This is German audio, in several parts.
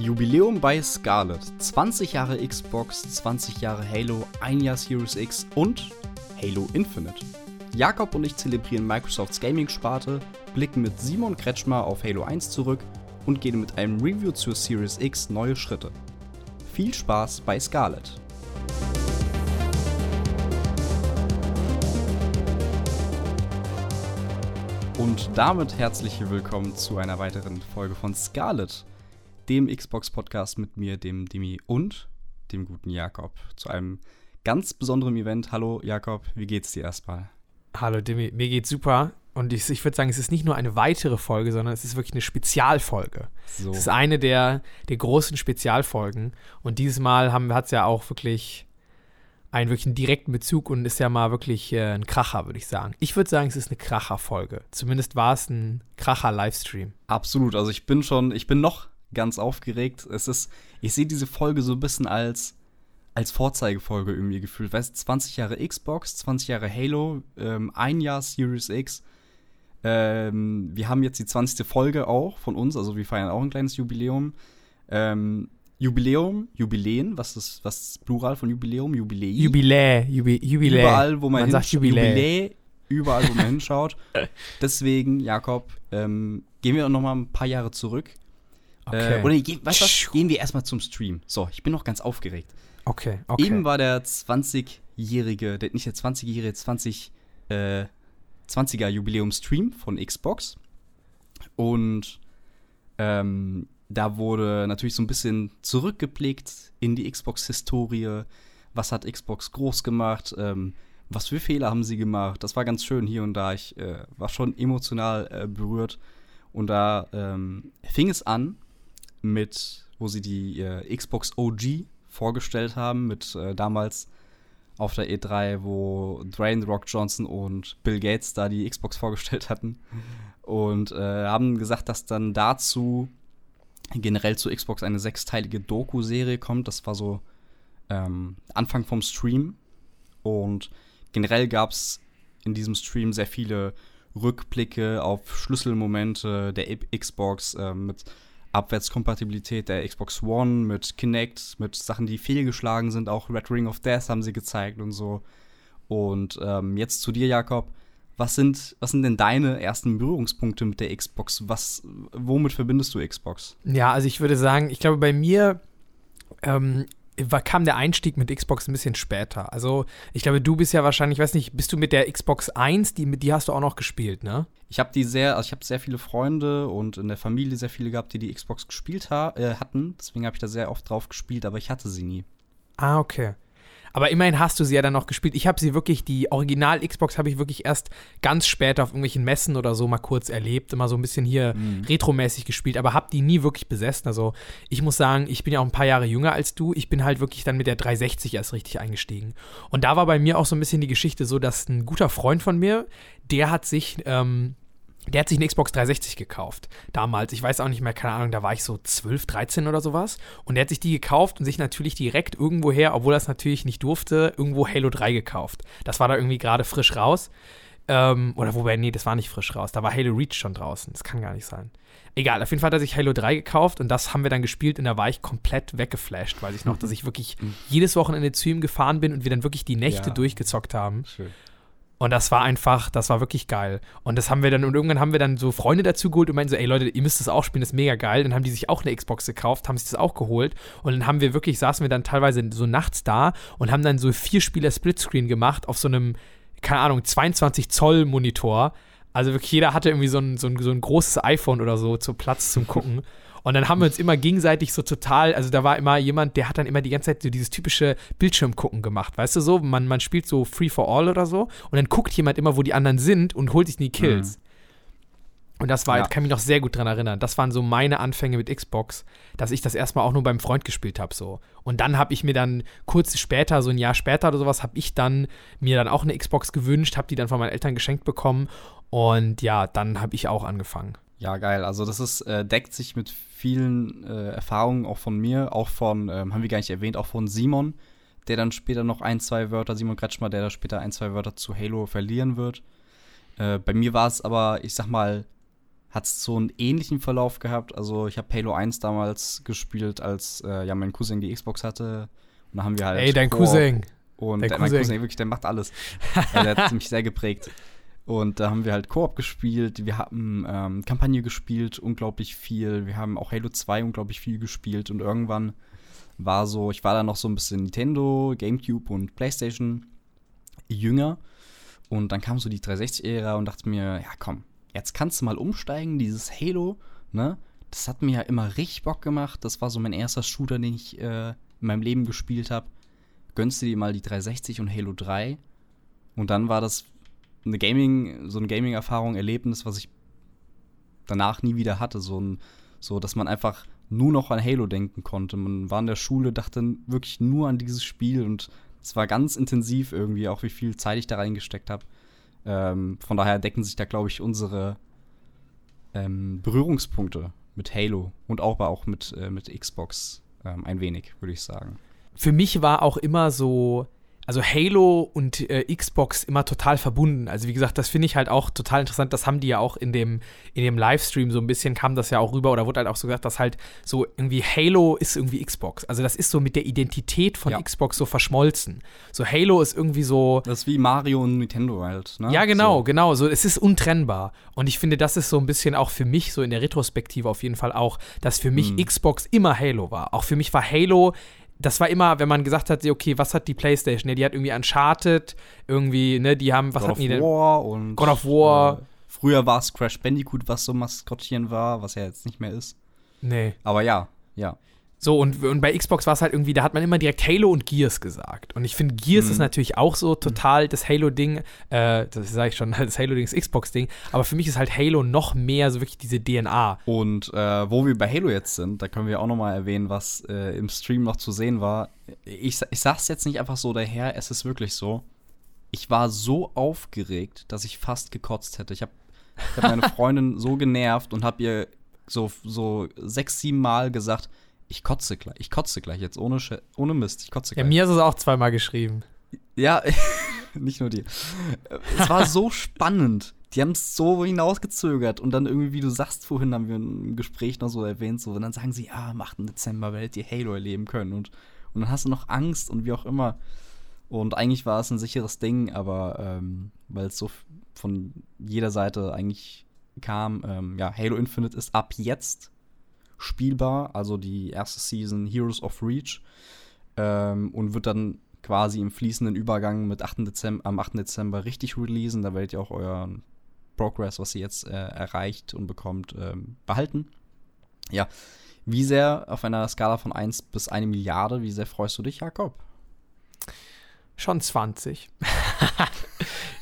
Jubiläum bei Scarlett. 20 Jahre Xbox, 20 Jahre Halo, ein Jahr Series X und Halo Infinite. Jakob und ich zelebrieren Microsofts Gaming-Sparte, blicken mit Simon Kretschmer auf Halo 1 zurück und gehen mit einem Review zur Series X neue Schritte. Viel Spaß bei Scarlett. Und damit herzlich willkommen zu einer weiteren Folge von Scarlett, dem Xbox-Podcast mit mir, dem Dimi und dem guten Jakob, zu einem ganz besonderen Event. Hallo Jakob, wie geht's dir erstmal? Hallo Dimi, mir geht's super. Und ich, ich würde sagen, es ist nicht nur eine weitere Folge, sondern es ist wirklich eine Spezialfolge. So. Es ist eine der, der großen Spezialfolgen. Und dieses Mal hat es ja auch wirklich einen wirklichen direkten Bezug und ist ja mal wirklich äh, ein Kracher, würde ich sagen. Ich würde sagen, es ist eine Kracher-Folge. Zumindest war es ein Kracher-Livestream. Absolut. Also ich bin schon, ich bin noch ganz aufgeregt. Es ist, ich sehe diese Folge so ein bisschen als, als Vorzeigefolge irgendwie gefühlt. Weißt 20 Jahre Xbox, 20 Jahre Halo, ähm, ein Jahr Series X. Ähm, wir haben jetzt die 20. Folge auch von uns, also wir feiern auch ein kleines Jubiläum. Ähm, Jubiläum, Jubiläen, was ist was ist Plural von Jubiläum? Jubiläi. Jubilä, Jubi, Jubilä. Überall, wo man, man sagt Jubilä. Jubilä, überall, wo man hinschaut. Deswegen, Jakob, ähm, gehen wir noch mal ein paar Jahre zurück. Okay. Äh, oder weißt du was? Gehen wir erstmal zum Stream. So, ich bin noch ganz aufgeregt. Okay, okay. Eben war der 20-jährige, nicht der 20-jährige, 20, äh, 20er Jubiläum-Stream von Xbox. Und ähm, da wurde natürlich so ein bisschen zurückgeblickt in die Xbox-Historie. Was hat Xbox groß gemacht? Ähm, was für Fehler haben sie gemacht? Das war ganz schön hier und da. Ich äh, war schon emotional äh, berührt. Und da ähm, fing es an mit, wo sie die äh, Xbox OG vorgestellt haben, mit äh, damals auf der E3, wo Dwayne Rock Johnson und Bill Gates da die Xbox vorgestellt hatten. Und äh, haben gesagt, dass dann dazu generell zu Xbox eine sechsteilige Doku-Serie kommt. Das war so ähm, Anfang vom Stream. Und generell gab es in diesem Stream sehr viele Rückblicke auf Schlüsselmomente der Xbox äh, mit Abwärtskompatibilität der Xbox One, mit Kinect, mit Sachen, die fehlgeschlagen sind. Auch Red Ring of Death haben sie gezeigt und so. Und ähm, jetzt zu dir, Jakob was sind, was sind denn deine ersten Berührungspunkte mit der Xbox? Was, womit verbindest du Xbox? Ja, also ich würde sagen, ich glaube, bei mir ähm, kam der Einstieg mit Xbox ein bisschen später. Also, ich glaube, du bist ja wahrscheinlich, ich weiß nicht, bist du mit der Xbox 1, die, die hast du auch noch gespielt, ne? Ich habe die sehr, also ich habe sehr viele Freunde und in der Familie sehr viele gehabt, die die Xbox gespielt ha äh, hatten. Deswegen habe ich da sehr oft drauf gespielt, aber ich hatte sie nie. Ah, okay. Aber immerhin hast du sie ja dann noch gespielt. Ich habe sie wirklich, die Original-Xbox habe ich wirklich erst ganz später auf irgendwelchen Messen oder so mal kurz erlebt. Immer so ein bisschen hier mhm. retromäßig gespielt, aber habe die nie wirklich besessen. Also ich muss sagen, ich bin ja auch ein paar Jahre jünger als du. Ich bin halt wirklich dann mit der 360 erst richtig eingestiegen. Und da war bei mir auch so ein bisschen die Geschichte so, dass ein guter Freund von mir, der hat sich ähm, der hat sich eine Xbox 360 gekauft. Damals, ich weiß auch nicht mehr, keine Ahnung, da war ich so 12, 13 oder sowas. Und der hat sich die gekauft und sich natürlich direkt irgendwoher, obwohl er es natürlich nicht durfte, irgendwo Halo 3 gekauft. Das war da irgendwie gerade frisch raus. Ähm, oder wobei, nee, das war nicht frisch raus. Da war Halo Reach schon draußen. Das kann gar nicht sein. Egal, auf jeden Fall hat er sich Halo 3 gekauft und das haben wir dann gespielt und da war ich komplett weggeflasht, weiß ich noch, dass ich wirklich jedes Wochenende zu ihm gefahren bin und wir dann wirklich die Nächte ja. durchgezockt haben. Schön. Und das war einfach, das war wirklich geil. Und das haben wir dann, und irgendwann haben wir dann so Freunde dazu geholt und meinten so, ey Leute, ihr müsst das auch spielen, das ist mega geil. Dann haben die sich auch eine Xbox gekauft, haben sich das auch geholt. Und dann haben wir wirklich, saßen wir dann teilweise so nachts da und haben dann so vier Spieler Splitscreen gemacht auf so einem, keine Ahnung, 22 Zoll Monitor. Also wirklich jeder hatte irgendwie so ein, so ein, so ein großes iPhone oder so zu Platz zum Gucken. Und dann haben wir uns immer gegenseitig so total, also da war immer jemand, der hat dann immer die ganze Zeit so dieses typische Bildschirmgucken gemacht, weißt du so? Man, man spielt so Free for All oder so und dann guckt jemand immer, wo die anderen sind und holt sich die Kills. Mhm. Und das war, ja. kann mich noch sehr gut dran erinnern. Das waren so meine Anfänge mit Xbox, dass ich das erstmal auch nur beim Freund gespielt habe so. Und dann habe ich mir dann kurz später, so ein Jahr später oder sowas, habe ich dann mir dann auch eine Xbox gewünscht, habe die dann von meinen Eltern geschenkt bekommen und ja, dann habe ich auch angefangen. Ja, geil. Also das ist, äh, deckt sich mit vielen äh, Erfahrungen auch von mir, auch von, ähm, haben wir gar nicht erwähnt, auch von Simon, der dann später noch ein, zwei Wörter, Simon Kretschmer, der da später ein, zwei Wörter zu Halo verlieren wird. Äh, bei mir war es aber, ich sag mal, hat es so einen ähnlichen Verlauf gehabt. Also ich habe Halo 1 damals gespielt, als äh, ja mein Cousin die Xbox hatte. Und da haben wir halt. Ey, dein Cousin. Und Der mein Cousin. Wirklich, der macht alles. ja, der hat mich sehr geprägt. Und da haben wir halt Koop gespielt, wir haben ähm, Kampagne gespielt, unglaublich viel. Wir haben auch Halo 2 unglaublich viel gespielt. Und irgendwann war so, ich war da noch so ein bisschen Nintendo, Gamecube und Playstation jünger. Und dann kam so die 360-Ära und dachte mir, ja komm, jetzt kannst du mal umsteigen, dieses Halo, ne? Das hat mir ja immer richtig Bock gemacht. Das war so mein erster Shooter, den ich äh, in meinem Leben gespielt habe. Gönnst du dir mal die 360 und Halo 3. Und dann war das eine Gaming, so eine Gaming-Erfahrung, Erlebnis, was ich danach nie wieder hatte. So, ein, so, dass man einfach nur noch an Halo denken konnte. Man war in der Schule, dachte wirklich nur an dieses Spiel und es war ganz intensiv irgendwie, auch wie viel Zeit ich da reingesteckt habe. Ähm, von daher decken sich da, glaube ich, unsere ähm, Berührungspunkte mit Halo und auch, auch mit, äh, mit Xbox ähm, ein wenig, würde ich sagen. Für mich war auch immer so, also Halo und äh, Xbox immer total verbunden. Also wie gesagt, das finde ich halt auch total interessant. Das haben die ja auch in dem, in dem Livestream so ein bisschen, kam das ja auch rüber oder wurde halt auch so gesagt, dass halt so irgendwie Halo ist irgendwie Xbox. Also das ist so mit der Identität von Ja. Xbox so verschmolzen. So Halo ist irgendwie so, Das ist wie Mario und Nintendo halt, ne? Ja, genau, So. genau. So, es ist untrennbar. Und ich finde, das ist so ein bisschen auch für mich, so in der Retrospektive auf jeden Fall auch, dass für mich Mhm. Xbox immer Halo war. Auch für mich war Halo, das war immer, wenn man gesagt hat, okay, was hat die Playstation? Ja, die hat irgendwie Uncharted, irgendwie, ne, die haben, was God hatten of die denn? War und God of War. Äh, früher war es Crash Bandicoot, was so Maskottchen war, was ja jetzt nicht mehr ist. Nee. Aber ja, ja. So, und, und bei Xbox war es halt irgendwie, da hat man immer direkt Halo und Gears gesagt. Und ich finde, Gears Mhm. ist natürlich auch so total das Halo-Ding, äh, das sage ich schon, das Halo-Ding ist Xbox-Ding, aber für mich ist halt Halo noch mehr so wirklich diese DNA. Und äh, wo wir bei Halo jetzt sind, da können wir auch noch mal erwähnen, was äh, im Stream noch zu sehen war. Ich, ich sag's jetzt nicht einfach so daher, es ist wirklich so. Ich war so aufgeregt, dass ich fast gekotzt hätte. Ich habe ich hab meine Freundin so genervt und habe ihr so, so sechs, sieben Mal gesagt, ich kotze gleich, ich kotze gleich jetzt, ohne, Sch- ohne Mist, ich kotze Ja, gleich. mir ist es auch zweimal geschrieben. Ja, nicht nur dir. Es war so spannend. Die haben es so hinausgezögert. Und dann irgendwie, wie du sagst, vorhin haben wir im Gespräch noch so erwähnt, so, und dann sagen sie, ja, am 8. Dezember werdet ihr Halo erleben können. Und, und dann hast du noch Angst und wie auch immer. Und eigentlich war es ein sicheres Ding, aber ähm, weil es so von jeder Seite eigentlich kam, ähm, ja, Halo Infinite ist ab jetzt spielbar, also die erste Season Heroes of Reach ähm, und wird dann quasi im fließenden Übergang mit 8. Dezember, am 8. Dezember richtig releasen. Da werdet ihr auch euren Progress, was ihr jetzt äh, erreicht und bekommt, ähm, behalten. Ja, wie sehr auf einer Skala von 1 bis 1 Milliarde, wie sehr freust du dich, Jakob? Schon 20.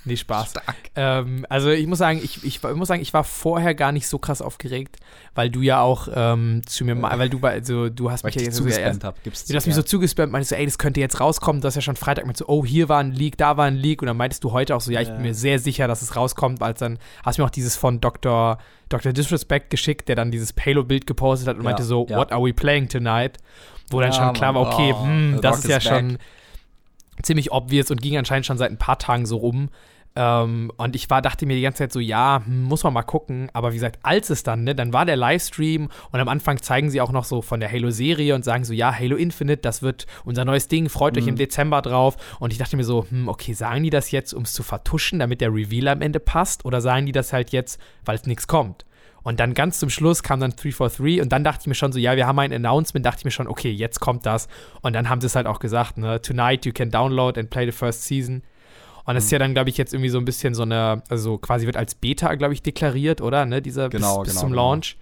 nee, Spaß. Ähm, also ich muss sagen, ich, ich, ich muss sagen, ich war vorher gar nicht so krass aufgeregt, weil du ja auch ähm, zu mir, mal- weil du, bei- also du hast Weil mich ich ja jetzt so zugespammt habe. Gibst du hast mich so zugespammt, meinst du, ey, das könnte jetzt rauskommen, du hast ja schon Freitag mit so, oh, hier war ein Leak, da war ein Leak und dann meintest du heute auch so, ja, ich bin Ja. mir sehr sicher, dass es rauskommt, als dann hast du mir auch dieses von Dr. Dr. Disrespect geschickt, der dann dieses Payload-Bild gepostet hat und Ja, meinte so, ja. what are we playing tonight? Wo dann Ja, schon klar war, okay, oh, hm, The das ist ja back. schon ziemlich obvious und ging anscheinend schon seit ein paar Tagen so rum. Ähm, und ich war, dachte mir die ganze Zeit so, ja, hm, muss man mal gucken. Aber wie gesagt, als es dann, ne, dann war der Livestream und am Anfang zeigen sie auch noch so von der Halo-Serie und sagen so, ja, Halo Infinite, das wird unser neues Ding, freut euch Mhm. im Dezember drauf. Und ich dachte mir so, hm, okay, sagen die das jetzt, um es zu vertuschen, damit der Reveal am Ende passt? Oder sagen die das halt jetzt, weil es nichts kommt? Und dann ganz zum Schluss kam dann 343 und dann dachte ich mir schon so, ja, wir haben ein Announcement, dachte ich mir schon, okay, jetzt kommt das. Und dann haben sie es halt auch gesagt, ne, tonight you can download and play the first season. Und das ist ja dann, glaube ich, jetzt irgendwie so ein bisschen so eine, also quasi wird als Beta, glaube ich, deklariert, oder? Ne, dieser Genau, bis, bis genau, zum genau. Launch.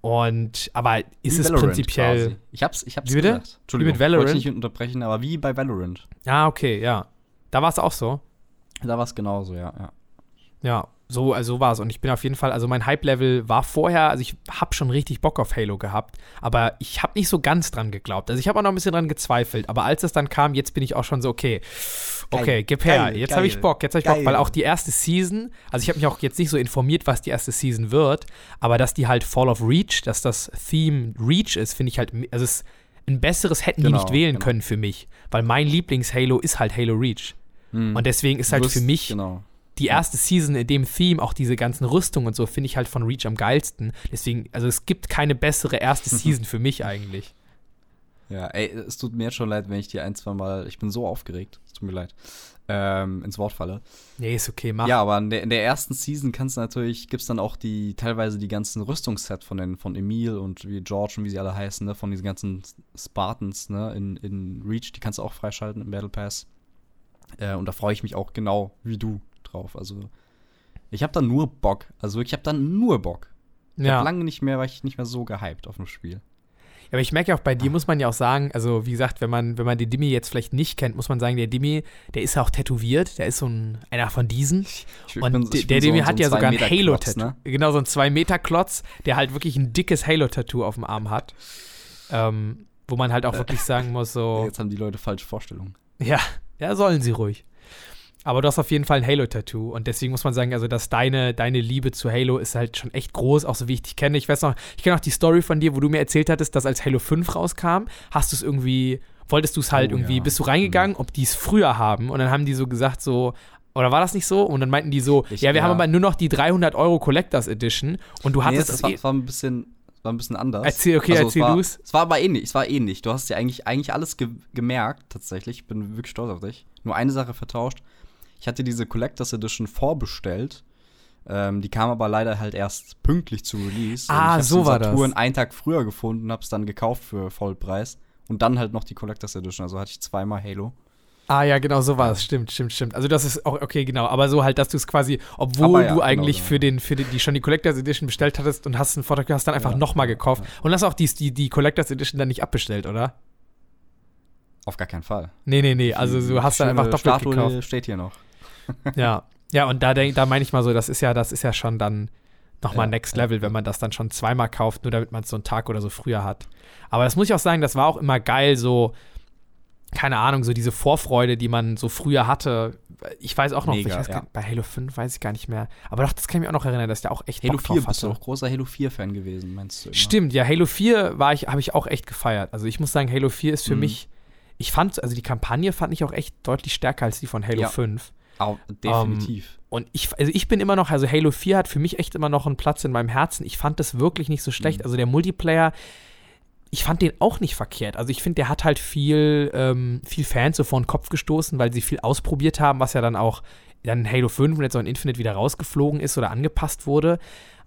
Und, aber ist Wie es Valorant prinzipiell. quasi. Ich hab's, ich hab's Wie bitte? gesagt. Entschuldigung, Wie mit Valorant? wollte ich nicht unterbrechen, aber wie bei Valorant. Ah, okay, ja. Da war es auch so. Da war es genauso, ja, ja. Ja, so, also so war es. Und ich bin auf jeden Fall, also mein Hype-Level war vorher, also ich habe schon richtig Bock auf Halo gehabt, aber ich habe nicht so ganz dran geglaubt. Also ich habe auch noch ein bisschen dran gezweifelt, aber als es dann kam, jetzt bin ich auch schon so, okay, okay, Geil, gib her, geil, jetzt habe ich Bock, jetzt habe ich Bock, geil. weil auch die erste Season, also ich habe mich auch jetzt nicht so informiert, was die erste Season wird, aber dass die halt Fall of Reach, dass das Theme Reach ist, finde ich halt, also es ein besseres hätten die Genau, nicht wählen genau. können für mich, weil mein Lieblings-Halo ist halt Halo Reach. Hm. Und deswegen ist halt wirst- für mich Genau. Die erste Season in dem Theme, auch diese ganzen Rüstungen und so, finde ich halt von Reach am geilsten. Deswegen, also es gibt keine bessere erste Season für mich eigentlich. Ja, ey, es tut mir jetzt schon leid, wenn ich dir ein, zwei Mal, ich bin so aufgeregt, es tut mir leid, ähm, ins Wort falle. Nee, ist okay, mach. Ja, aber in der, in der ersten Season kannst du natürlich, gibt's dann auch die, teilweise die ganzen Rüstungssets von den, von Emil und wie George und wie sie alle heißen, ne, von diesen ganzen Spartans, ne, in, in Reach, die kannst du auch freischalten im Battle Pass. Äh, und da freue ich mich auch genau wie du drauf. Also, ich habe da nur Bock. Also, ich habe da nur Bock. Ich ja. lange nicht mehr, war ich nicht mehr so gehypt auf dem Spiel. Aber ich merke auch bei dir muss man ja auch sagen, also wie gesagt, wenn man, wenn man den Dimi jetzt vielleicht nicht kennt, muss man sagen, der Dimi, der ist ja auch tätowiert, der ist so ein, einer von diesen. Ich, ich Und bin- der bin Dimi so- hat so ja sogar ein Halo-Tattoo. ne? Genau, so ein 2-Meter-Klotz, der halt wirklich ein dickes Halo-Tattoo auf dem Arm hat. Ähm, wo man halt auch wirklich sagen muss, so. Jetzt haben die Leute falsche Vorstellungen. Ja, ja, sollen sie ruhig. Aber du hast auf jeden Fall ein Halo-Tattoo und deswegen muss man sagen, also dass deine, deine Liebe zu Halo ist halt schon echt groß, auch so wie ich dich kenne. Ich weiß noch, ich kenne auch die Story von dir, wo du mir erzählt hattest, dass als Halo 5 rauskam, hast du es irgendwie, wolltest du es halt Oh, irgendwie, ja. Mhm. bist du reingegangen, ob die es früher haben und dann haben die so gesagt so, oder war das nicht so? Und dann meinten die so, Ich- ja, wir ja. haben aber nur noch die 300 Euro Collectors Edition und du Nee, hattest es, es war, eh, es war ein bisschen, es war ein bisschen anders. Erzähl, okay, Also, erzähl es war, du's. Es war aber ähnlich, es war ähnlich. Du hast ja eigentlich, eigentlich alles ge gemerkt, tatsächlich. Ich bin wirklich stolz auf dich. Nur eine Sache vertauscht. Ich hatte diese Collectors Edition vorbestellt. Ähm, die kam aber leider halt erst pünktlich zu Release. Und Ah, ich hab's so war das. Saturn einen Tag früher gefunden, hab's dann gekauft für Vollpreis. Und dann halt noch die Collectors Edition. Also hatte ich zweimal Halo. Ah ja, genau, so war es. Stimmt, stimmt, stimmt. Also das ist auch, okay, genau. Aber so halt, dass du es quasi, obwohl ja, du genau, eigentlich genau. für den, für den, die schon die Collectors Edition bestellt hattest und hast einen Vortrag, hast dann einfach Ja, nochmal ja, gekauft. Und hast auch die, die, die Collectors Edition dann nicht abbestellt, oder? Auf gar keinen Fall. Nee, nee, nee. Also du hast dann einfach doppelt Statue gekauft. steht hier noch. Ja. Ja, und da, denk- da meine ich mal so, das ist ja, das ist ja schon dann nochmal Ja, Next ja, Level, wenn man das dann schon zweimal kauft, nur damit man es so einen Tag oder so früher hat. Aber das muss ich auch sagen, das war auch immer geil, so, keine Ahnung, so diese Vorfreude, die man so früher hatte. Ich weiß auch noch, Mega, ich weiß ja. gar, bei Halo 5 weiß ich gar nicht mehr. Aber doch, das kann ich mir auch noch erinnern, dass der auch echt Halo Bock 4 drauf bist du hatte. auch großer Halo 4-Fan gewesen, meinst du? Immer? Stimmt, ja, Halo 4 war ich, habe ich auch echt gefeiert. Also ich muss sagen, Halo 4 ist für Mhm. mich, ich fand, also die Kampagne fand ich auch echt deutlich stärker als die von Halo Ja. 5. Au- definitiv. Und ich, also ich bin immer noch, also Halo 4 hat für mich echt immer noch einen Platz in meinem Herzen. Ich fand das wirklich nicht so schlecht. Mhm. Also der Multiplayer, ich fand den auch nicht verkehrt. Also ich finde, der hat halt viel, ähm, viel Fans so vor den Kopf gestoßen, weil sie viel ausprobiert haben, was ja dann auch dann in Halo 5 und jetzt auch in Infinite wieder rausgeflogen ist oder angepasst wurde.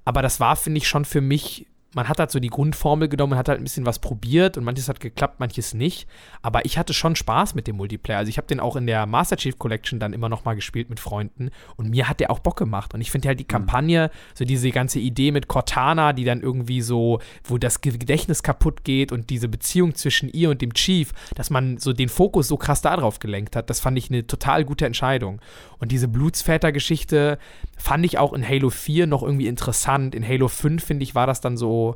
Aber das war, finde ich, schon für mich, man hat halt so die Grundformel genommen und hat halt ein bisschen was probiert und manches hat geklappt, manches nicht. Aber ich hatte schon Spaß mit dem Multiplayer. Also ich habe den auch in der Master Chief Collection dann immer noch mal gespielt mit Freunden und mir hat der auch Bock gemacht. Und ich finde halt die Kampagne, so diese ganze Idee mit Cortana, die dann irgendwie so, wo das Gedächtnis kaputt geht und diese Beziehung zwischen ihr und dem Chief, dass man so den Fokus so krass darauf gelenkt hat, das fand ich eine total gute Entscheidung. Und diese Blutsväter-Geschichte fand ich auch in Halo 4 noch irgendwie interessant. In Halo 5, finde ich, war das dann so,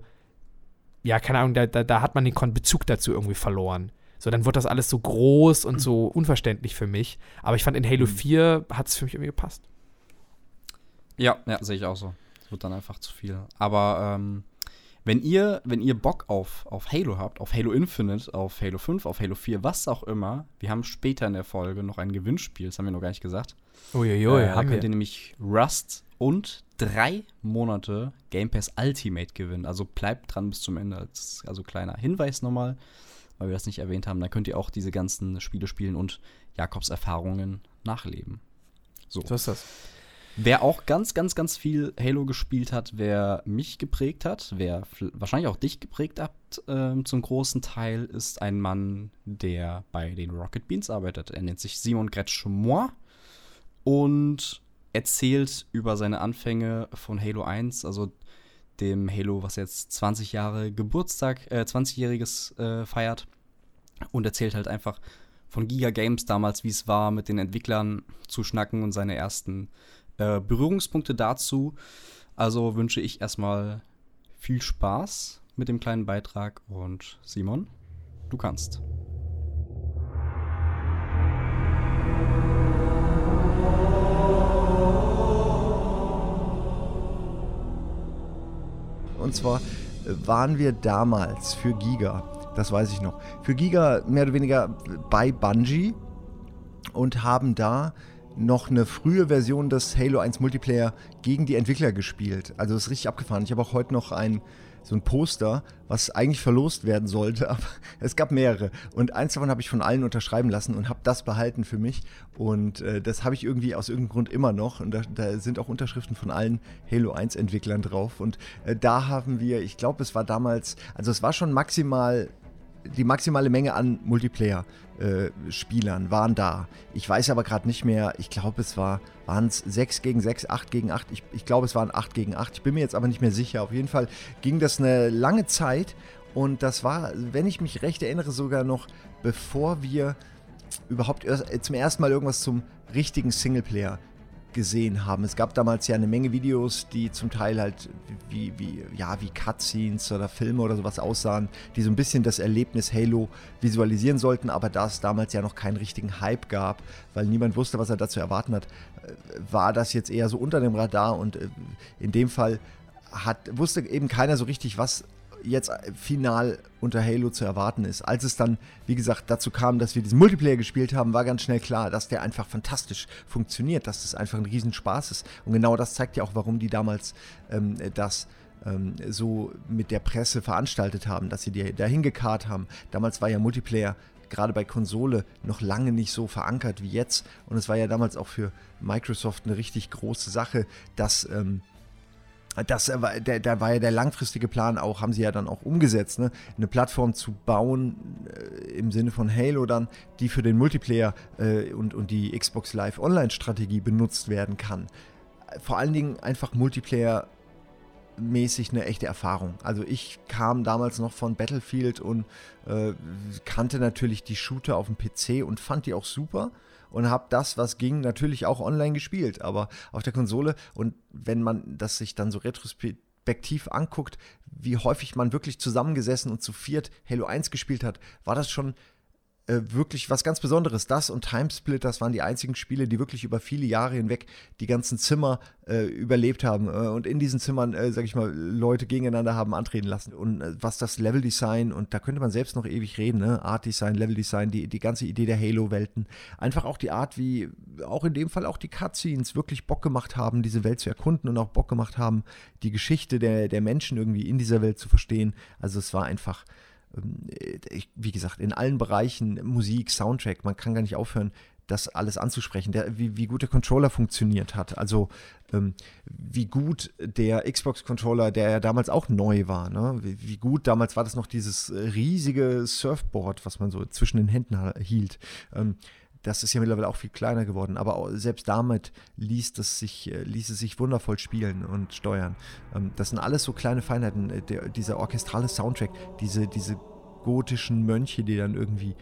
ja, keine Ahnung, da, da, da hat man den Bezug dazu irgendwie verloren. So, dann wird das alles so groß und so unverständlich für mich. Aber ich fand, in Halo 4 hat es für mich irgendwie gepasst. Ja, ja, sehe ich auch so. Es wird dann einfach zu viel. Aber ähm, wenn ihr, wenn ihr Bock auf, auf Halo habt, auf Halo Infinite, auf Halo 5, auf Halo 4, was auch immer, wir haben später in der Folge noch ein Gewinnspiel, das haben wir noch gar nicht gesagt. Uiuiui, äh, da haben könnt ihr nämlich Rust und drei Monate Game Pass Ultimate gewinnen. Also bleibt dran bis zum Ende. Als, also kleiner Hinweis nochmal, weil wir das nicht erwähnt haben. Da könnt ihr auch diese ganzen Spiele spielen und Jakobs Erfahrungen nachleben. So. So ist das. Wer auch ganz, ganz, ganz viel Halo gespielt hat, wer mich geprägt hat, wer wahrscheinlich auch dich geprägt hat ähm, zum großen Teil, ist ein Mann, der bei den Rocket Beans arbeitet. Er nennt sich Simon Gretsch-Moir und erzählt über seine Anfänge von Halo 1, also dem Halo, was jetzt 20 Jahre Geburtstag, äh, 20-jähriges äh, feiert. Und erzählt halt einfach von Giga Games damals, wie es war, mit den Entwicklern zu schnacken und seine ersten äh, Berührungspunkte dazu. Also wünsche ich erstmal viel Spaß mit dem kleinen Beitrag und Simon, du kannst. Und zwar äh, waren wir damals für Giga, das weiß ich noch, für Giga mehr oder weniger bei Bungie und haben da noch eine frühe Version des Halo 1 Multiplayer gegen die Entwickler gespielt. Also das ist richtig abgefahren. Ich habe auch heute noch ein so ein Poster, was eigentlich verlost werden sollte, aber es gab mehrere. Und eins davon habe ich von allen unterschreiben lassen und habe das behalten für mich. Und äh, das habe ich irgendwie aus irgendeinem Grund immer noch. Und da, da, sind auch Unterschriften von allen Halo 1 Entwicklern drauf. Und äh, da haben wir, ich glaube, es war damals, also es war schon maximal die maximale Menge an Multiplayer-Spielern äh, waren da. Ich weiß aber gerade nicht mehr, ich glaube, es war, waren es 6 gegen 6, 8 gegen 8. Ich, ich glaube, es waren 8 gegen 8. Ich bin mir jetzt aber nicht mehr sicher. Auf jeden Fall ging das eine lange Zeit und das war, wenn ich mich recht erinnere, sogar noch bevor wir überhaupt erst, zum ersten Mal irgendwas zum richtigen Singleplayer gesehen haben. Es gab damals ja eine Menge Videos, die zum Teil halt wie, wie, ja, wie Cutscenes oder Filme oder sowas aussahen, die so ein bisschen das Erlebnis Halo visualisieren sollten, aber da es damals ja noch keinen richtigen Hype gab, weil niemand wusste, was er dazu erwarten hat, äh, war das jetzt eher so unter dem Radar und äh, in dem Fall hat, wusste eben keiner so richtig, was jetzt final unter Halo zu erwarten ist. Als es dann, wie gesagt, dazu kam, dass wir diesen Multiplayer gespielt haben, war ganz schnell klar, dass der einfach fantastisch funktioniert, dass das einfach ein Riesenspaß ist. Und genau das zeigt ja auch, warum die damals ähm, das ähm, so mit der Presse veranstaltet haben, dass sie die dahin gekarrt haben. Damals war ja Multiplayer gerade bei Konsole noch lange nicht so verankert wie jetzt. Und es war ja damals auch für Microsoft eine richtig große Sache, dass ähm, das war, der, da war ja der langfristige Plan auch, haben sie ja dann auch umgesetzt, ne? eine Plattform zu bauen äh, im Sinne von Halo dann, die für den Multiplayer äh, und, und die Xbox Live Online-Strategie benutzt werden kann. Vor allen Dingen einfach Multiplayer mäßig eine echte Erfahrung. Also ich kam damals noch von Battlefield und äh, kannte natürlich die Shooter auf dem PC und fand die auch super und habe das, was ging, natürlich auch online gespielt, aber auf der Konsole. Und wenn man das sich dann so retrospektiv anguckt, wie häufig man wirklich zusammengesessen und zu viert Halo 1 gespielt hat, war das schon äh, wirklich was ganz Besonderes. Das und Timesplit, das waren die einzigen Spiele, die wirklich über viele Jahre hinweg die ganzen Zimmer äh, überlebt haben äh, und in diesen Zimmern, äh, sag ich mal, Leute gegeneinander haben antreten lassen. Und äh, was das Leveldesign, und da könnte man selbst noch ewig reden, ne? Art Design, Leveldesign, die, die ganze Idee der Halo-Welten, einfach auch die Art, wie auch in dem Fall auch die Cutscenes wirklich Bock gemacht haben, diese Welt zu erkunden und auch Bock gemacht haben, die Geschichte der, der Menschen irgendwie in dieser Welt zu verstehen. Also es war einfach wie gesagt, in allen Bereichen, Musik, Soundtrack, man kann gar nicht aufhören, das alles anzusprechen, der, wie, wie gut der Controller funktioniert hat. Also ähm, wie gut der Xbox-Controller, der ja damals auch neu war, ne? wie, wie, gut damals war das noch dieses riesige Surfboard, was man so zwischen den Händen hielt. Ähm, das ist ja mittlerweile auch viel kleiner geworden, aber selbst damit ließ, das sich, äh, ließ es sich wundervoll spielen und steuern. Ähm, das sind alles so kleine Feinheiten. Äh, der, dieser orchestrale Soundtrack, diese, diese gotischen Mönche, die dann irgendwie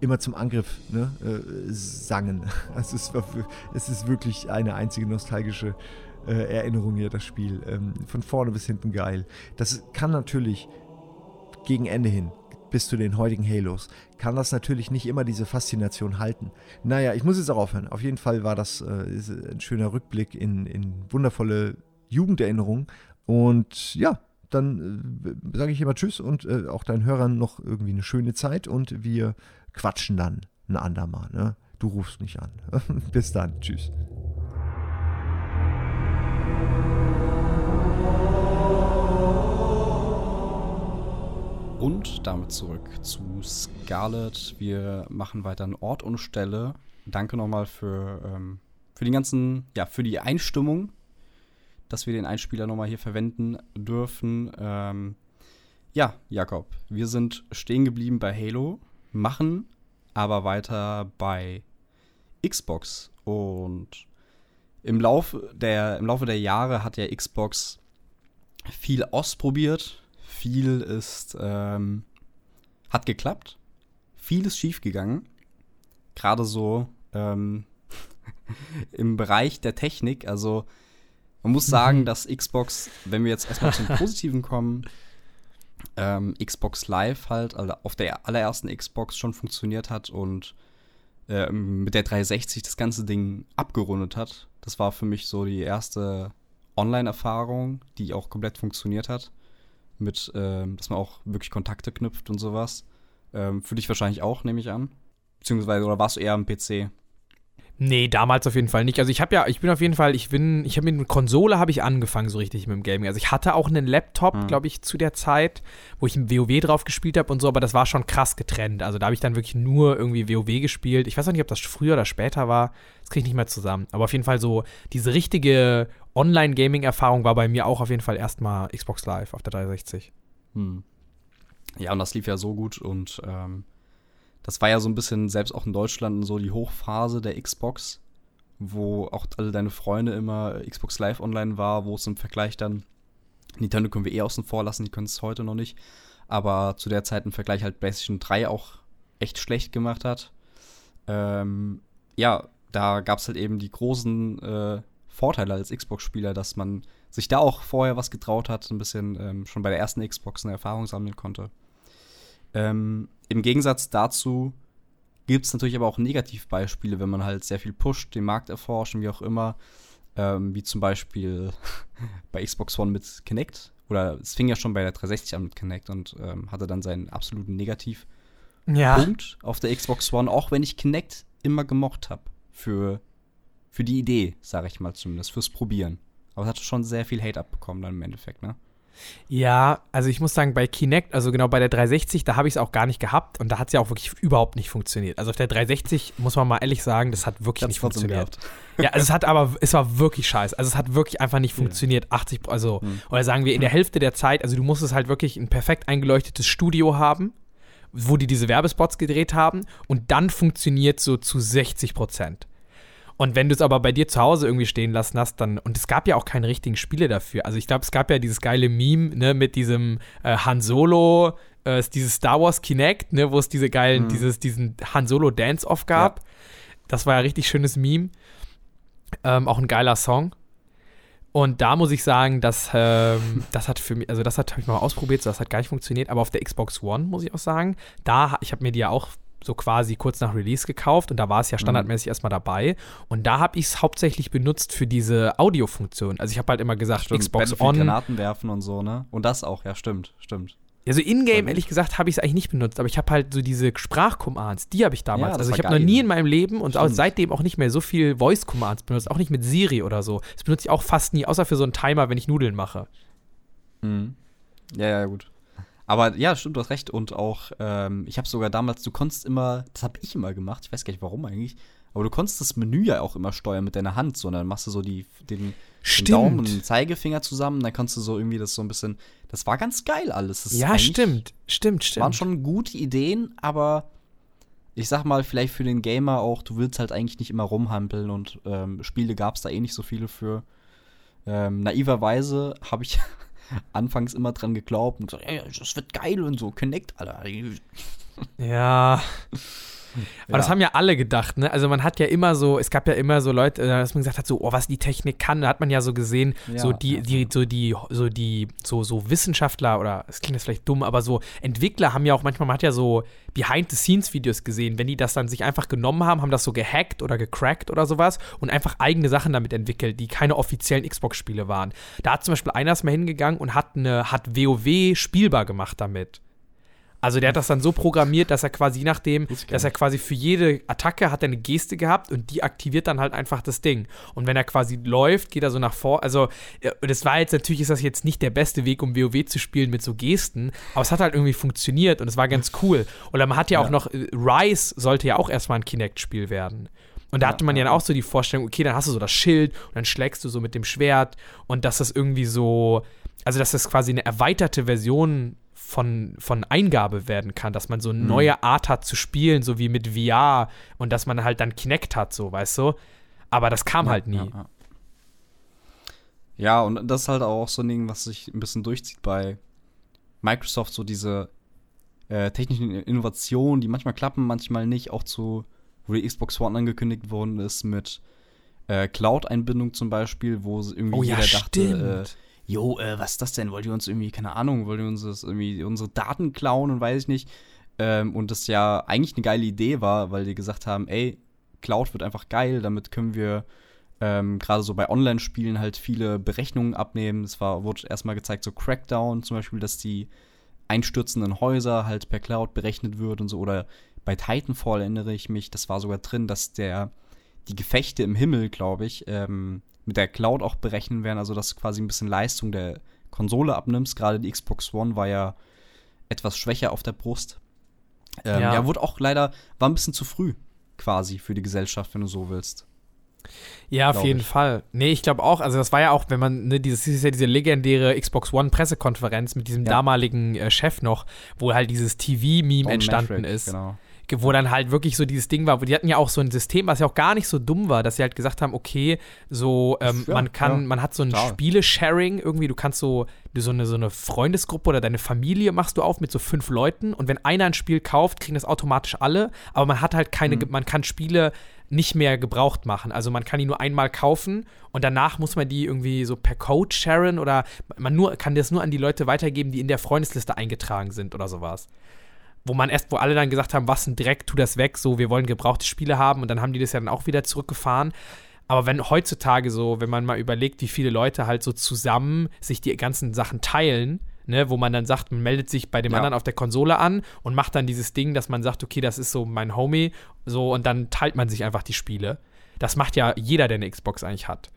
immer zum Angriff ne, äh, sangen. Also es, war, es ist wirklich eine einzige nostalgische äh, Erinnerung hier, das Spiel. Ähm, von vorne bis hinten geil. Das kann natürlich gegen Ende hin bis zu den heutigen Halos, kann das natürlich nicht immer diese Faszination halten. Naja, ich muss jetzt auch aufhören. Auf jeden Fall war das äh, ein schöner Rückblick in, in wundervolle Jugenderinnerungen. Und ja, dann äh, sage ich immer Tschüss und äh, auch deinen Hörern noch irgendwie eine schöne Zeit und wir quatschen dann ein andermal. Ne? Du rufst mich an. Bis dann. Tschüss. Und damit zurück zu Scarlet. Wir machen weiter an Ort und Stelle. Danke nochmal für, ähm, für den ganzen, ja, für die Einstimmung, dass wir den Einspieler nochmal hier verwenden dürfen. Ähm, ja, Jakob, wir sind stehen geblieben bei Halo, machen aber weiter bei Xbox. Und im Laufe der, im Laufe der Jahre hat ja Xbox viel ausprobiert, viel ist, ähm, hat geklappt. Viel ist schiefgegangen. Gerade so ähm, im Bereich der Technik. Also, man muss sagen, mhm. dass Xbox, wenn wir jetzt erstmal zum Positiven kommen, ähm, Xbox Live halt also auf der allerersten Xbox schon funktioniert hat und ähm, mit der 360 das ganze Ding abgerundet hat. Das war für mich so die erste Online-Erfahrung, die auch komplett funktioniert hat mit, ähm, dass man auch wirklich Kontakte knüpft und sowas. Ähm, für dich wahrscheinlich auch, nehme ich an. Beziehungsweise, oder warst du eher am PC? Nee, damals auf jeden Fall nicht. Also ich habe ja, ich bin auf jeden Fall, ich bin, ich habe mit einer Konsole habe ich angefangen so richtig mit dem Gaming. Also ich hatte auch einen Laptop, mhm. glaube ich, zu der Zeit, wo ich im WoW drauf gespielt habe und so, aber das war schon krass getrennt. Also da habe ich dann wirklich nur irgendwie WoW gespielt. Ich weiß auch nicht, ob das früher oder später war. Das kriege ich nicht mehr zusammen. Aber auf jeden Fall so diese richtige Online-Gaming-Erfahrung war bei mir auch auf jeden Fall erstmal Xbox Live auf der 360. Hm. Ja, und das lief ja so gut und ähm das war ja so ein bisschen, selbst auch in Deutschland, so die Hochphase der Xbox, wo auch alle deine Freunde immer Xbox Live online war, wo es im Vergleich dann, Nintendo können wir eh außen vor lassen, die können es heute noch nicht, aber zu der Zeit im Vergleich halt PlayStation 3 auch echt schlecht gemacht hat. Ähm, ja, da gab es halt eben die großen äh, Vorteile als Xbox-Spieler, dass man sich da auch vorher was getraut hat, ein bisschen ähm, schon bei der ersten Xbox eine Erfahrung sammeln konnte. Ähm, Im Gegensatz dazu gibt es natürlich aber auch Negativbeispiele, wenn man halt sehr viel pusht, den Markt erforscht wie auch immer. Ähm, wie zum Beispiel bei Xbox One mit Kinect. Oder es fing ja schon bei der 360 an mit Kinect und ähm, hatte dann seinen absoluten Negativpunkt ja. auf der Xbox One, auch wenn ich Kinect immer gemocht habe. Für, für die Idee, sage ich mal zumindest, fürs Probieren. Aber es hat schon sehr viel Hate abbekommen dann im Endeffekt, ne? Ja, also ich muss sagen, bei Kinect, also genau bei der 360, da habe ich es auch gar nicht gehabt und da hat es ja auch wirklich überhaupt nicht funktioniert. Also auf der 360 muss man mal ehrlich sagen, das hat wirklich nicht funktioniert. Ja, also es hat aber, es war wirklich scheiße. Also es hat wirklich einfach nicht funktioniert. Ja. 80%, also, hm. oder sagen wir in der Hälfte der Zeit, also du musstest halt wirklich ein perfekt eingeleuchtetes Studio haben, wo die diese Werbespots gedreht haben und dann funktioniert so zu 60 Prozent. Und wenn du es aber bei dir zu Hause irgendwie stehen lassen hast, dann, und es gab ja auch keine richtigen Spiele dafür. Also ich glaube, es gab ja dieses geile Meme, ne, mit diesem äh, Han Solo, äh, dieses Star Wars Kinect, ne, wo es diese geilen, mhm. dieses, diesen Han Solo Dance-Off gab. Ja. Das war ja richtig schönes Meme. Ähm, auch ein geiler Song. Und da muss ich sagen, dass ähm, das hat für mich, also das hat habe ich mal ausprobiert, so das hat gar nicht funktioniert. Aber auf der Xbox One muss ich auch sagen, da ich habe mir die ja auch so quasi kurz nach Release gekauft und da war es ja mhm. standardmäßig mhm. erstmal dabei. Und da habe ich es hauptsächlich benutzt für diese Audiofunktion. Also ich habe halt immer gesagt, stimmt, Xbox On. Granaten werfen und so, ne? Und das auch, ja, stimmt, stimmt. Also in-game, ehrlich gesagt, habe ich es eigentlich nicht benutzt, aber ich habe halt so diese Sprachcommands, die habe ich damals. Ja, also ich habe noch nie in meinem Leben und auch seitdem auch nicht mehr so viel Voice-Commands benutzt, auch nicht mit Siri oder so. Das benutze ich auch fast nie, außer für so einen Timer, wenn ich Nudeln mache. Mhm. Ja, ja, gut. Aber ja, stimmt, du hast recht. Und auch, ähm, ich habe sogar damals, du konntest immer, das habe ich immer gemacht, ich weiß gar nicht warum eigentlich, aber du konntest das Menü ja auch immer steuern mit deiner Hand, so, und dann machst du so die, den, den Daumen und den Zeigefinger zusammen, dann kannst du so irgendwie das so ein bisschen, das war ganz geil alles. ja, stimmt, stimmt, stimmt. Waren schon gute Ideen, aber ich sag mal, vielleicht für den Gamer auch, du willst halt eigentlich nicht immer rumhampeln und ähm, Spiele gab es da eh nicht so viele für. Ähm, naiverweise habe ich anfangs immer dran geglaubt und gesagt, ey, das wird geil und so, Connect, Alter. Ja. Aber ja. das haben ja alle gedacht, ne? Also man hat ja immer so, es gab ja immer so Leute, äh, dass man gesagt hat, so, oh, was die Technik kann, da hat man ja so gesehen, ja, so die, die, so die, so die, so, so Wissenschaftler oder es klingt jetzt vielleicht dumm, aber so Entwickler haben ja auch manchmal, man hat ja so Behind-the-Scenes-Videos gesehen, wenn die das dann sich einfach genommen haben, haben das so gehackt oder gecrackt oder sowas und einfach eigene Sachen damit entwickelt, die keine offiziellen Xbox-Spiele waren. Da hat zum Beispiel einer ist mal hingegangen und hat eine, hat WoW spielbar gemacht damit. Also der hat das dann so programmiert, dass er quasi, nachdem, dass er quasi für jede Attacke hat er eine Geste gehabt und die aktiviert dann halt einfach das Ding. Und wenn er quasi läuft, geht er so nach vor. Also, das war jetzt, natürlich ist das jetzt nicht der beste Weg, um WoW zu spielen mit so Gesten, aber es hat halt irgendwie funktioniert und es war ganz cool. Und man hat ja, ja. auch noch, äh, Rise sollte ja auch erstmal ein Kinect-Spiel werden. Und da hatte man ja, ja auch so die Vorstellung, okay, dann hast du so das Schild und dann schlägst du so mit dem Schwert und dass das irgendwie so, also dass das quasi eine erweiterte Version von, von Eingabe werden kann, dass man so eine mhm. neue Art hat zu spielen, so wie mit VR und dass man halt dann Kinect hat, so, weißt du? Aber das kam ja, halt nie. Ja, ja. ja, und das ist halt auch so ein Ding, was sich ein bisschen durchzieht bei Microsoft, so diese äh, technischen Innovationen, die manchmal klappen, manchmal nicht, auch zu, wo die Xbox One angekündigt worden ist mit äh, Cloud-Einbindung zum Beispiel, wo irgendwie oh, jeder dachte, äh, jo, äh, was ist das denn? Wollt ihr uns irgendwie, keine Ahnung, wollt ihr uns das irgendwie unsere Daten klauen und weiß ich nicht. Ähm, und das ja eigentlich eine geile Idee war, weil die gesagt haben, ey, Cloud wird einfach geil, damit können wir ähm, gerade so bei Online-Spielen halt viele Berechnungen abnehmen. Es war, wurde erstmal gezeigt, so Crackdown zum Beispiel, dass die einstürzenden Häuser halt per Cloud berechnet wird und so. Oder bei Titanfall erinnere ich mich, das war sogar drin, dass der die Gefechte im Himmel, glaube ich, ähm, mit der Cloud auch berechnen werden, also dass du quasi ein bisschen Leistung der Konsole abnimmst. Gerade die Xbox One war ja etwas schwächer auf der Brust. Ähm, ja. ja, wurde auch leider, war ein bisschen zu früh quasi für die Gesellschaft, wenn du so willst. Ja, auf jeden ich. Fall. Nee, ich glaube auch, also das war ja auch, wenn man, ne, dieses, ist ja diese legendäre Xbox One Pressekonferenz mit diesem ja. damaligen äh, Chef noch, wo halt dieses TV-Meme entstanden Metric, ist. Genau wo dann halt wirklich so dieses Ding war, wo die hatten ja auch so ein System, was ja auch gar nicht so dumm war, dass sie halt gesagt haben, okay, so ähm, ja, man kann, ja. man hat so ein Spiele-Sharing irgendwie, du kannst so, so eine, so eine Freundesgruppe oder deine Familie machst du auf mit so fünf Leuten und wenn einer ein Spiel kauft, kriegen das automatisch alle, aber man hat halt keine, mhm. man kann Spiele nicht mehr gebraucht machen. Also man kann die nur einmal kaufen und danach muss man die irgendwie so per Code sharen oder man nur, kann das nur an die Leute weitergeben, die in der Freundesliste eingetragen sind oder sowas wo man erst, wo alle dann gesagt haben, was ein Dreck, tu das weg, so, wir wollen gebrauchte Spiele haben und dann haben die das ja dann auch wieder zurückgefahren. Aber wenn heutzutage so, wenn man mal überlegt, wie viele Leute halt so zusammen sich die ganzen Sachen teilen, ne, wo man dann sagt, man meldet sich bei dem ja. anderen auf der Konsole an und macht dann dieses Ding, dass man sagt, okay, das ist so mein Homie, so und dann teilt man sich einfach die Spiele. Das macht ja jeder, der eine Xbox eigentlich hat.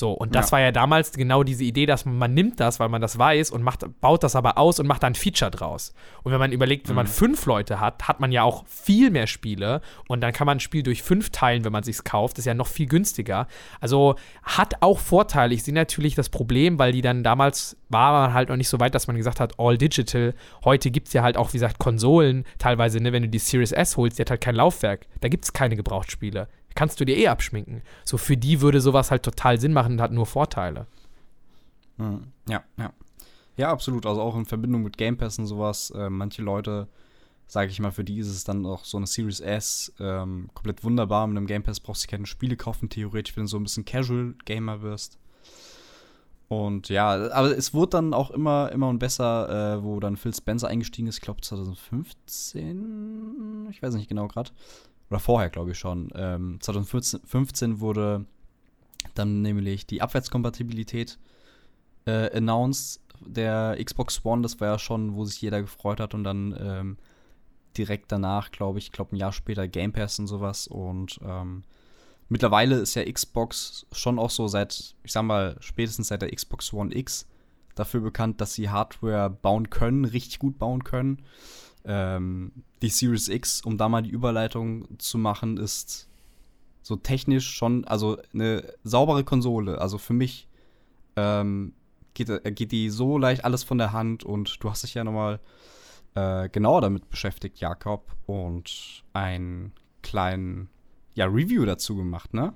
So, und das ja. war ja damals genau diese Idee, dass man, man, nimmt das, weil man das weiß und macht, baut das aber aus und macht da ein Feature draus. Und wenn man überlegt, wenn mhm. man fünf Leute hat, hat man ja auch viel mehr Spiele und dann kann man ein Spiel durch fünf teilen, wenn man sich's kauft. Das ist ja noch viel günstiger. Also hat auch Vorteile. Ich sehe natürlich das Problem, weil die dann damals war man halt noch nicht so weit, dass man gesagt hat, all digital. Heute gibt es ja halt auch, wie gesagt, Konsolen teilweise, ne, wenn du die Series S holst, die hat halt kein Laufwerk. Da gibt es keine Gebrauchtspiele kannst du dir eh abschminken. So für die würde sowas halt total Sinn machen und hat nur Vorteile. Hm, ja, ja. Ja, absolut. Also auch in Verbindung mit Game Pass und sowas. Äh, manche Leute, sage ich mal, für die ist es dann auch so eine Series S ähm, komplett wunderbar. Mit einem Game Pass brauchst du keine Spiele kaufen, theoretisch, wenn du so ein bisschen Casual Gamer wirst. Und ja, aber es wurde dann auch immer, immer und besser, äh, wo dann Phil Spencer eingestiegen ist, ich glaube 2015, ich weiß nicht genau gerade oder vorher, glaube ich schon. Ähm, 2015 wurde dann nämlich die Abwärtskompatibilität äh, announced der Xbox One. Das war ja schon, wo sich jeder gefreut hat und dann ähm, direkt danach, glaube ich, glaube ein Jahr später Game Pass und sowas. Und ähm, mittlerweile ist ja Xbox schon auch so seit, ich sag mal, spätestens seit der Xbox One X dafür bekannt, dass sie Hardware bauen können, richtig gut bauen können. Ähm, die Series X, um da mal die Überleitung zu machen, ist so technisch schon, also eine saubere Konsole. Also für mich ähm, geht, äh, geht die so leicht alles von der Hand und du hast dich ja nochmal äh, genauer damit beschäftigt, Jakob, und einen kleinen ja, Review dazu gemacht, ne?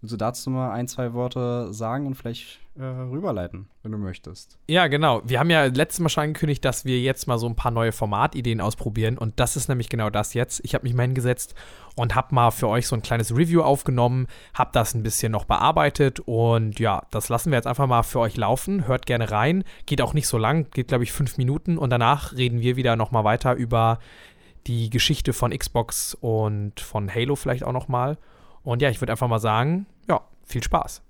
Willst du dazu mal ein, zwei Worte sagen und vielleicht äh, rüberleiten, wenn du möchtest? Ja, genau. Wir haben ja letztes Mal schon angekündigt, dass wir jetzt mal so ein paar neue Formatideen ausprobieren. Und das ist nämlich genau das jetzt. Ich habe mich mal hingesetzt und habe mal für euch so ein kleines Review aufgenommen, habe das ein bisschen noch bearbeitet. Und ja, das lassen wir jetzt einfach mal für euch laufen. Hört gerne rein. Geht auch nicht so lang, geht, glaube ich, fünf Minuten. Und danach reden wir wieder noch mal weiter über die Geschichte von Xbox und von Halo vielleicht auch noch mal. Und ja, ich würde einfach mal sagen, ja, viel Spaß.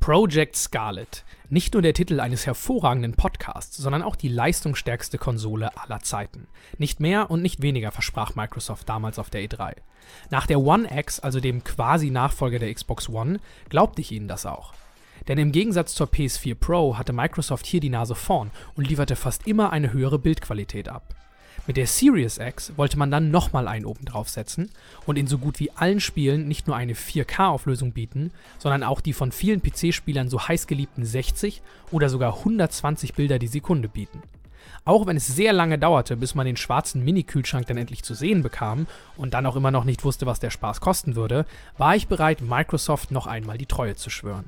Project Scarlet. Nicht nur der Titel eines hervorragenden Podcasts, sondern auch die leistungsstärkste Konsole aller Zeiten. Nicht mehr und nicht weniger versprach Microsoft damals auf der E3. Nach der One X, also dem quasi Nachfolger der Xbox One, glaubte ich ihnen das auch. Denn im Gegensatz zur PS4 Pro hatte Microsoft hier die Nase vorn und lieferte fast immer eine höhere Bildqualität ab. Mit der Series X wollte man dann nochmal einen oben draufsetzen und in so gut wie allen Spielen nicht nur eine 4K-Auflösung bieten, sondern auch die von vielen PC-Spielern so heiß geliebten 60 oder sogar 120 Bilder die Sekunde bieten. Auch wenn es sehr lange dauerte, bis man den schwarzen Mini-Kühlschrank dann endlich zu sehen bekam und dann auch immer noch nicht wusste, was der Spaß kosten würde, war ich bereit, Microsoft noch einmal die Treue zu schwören.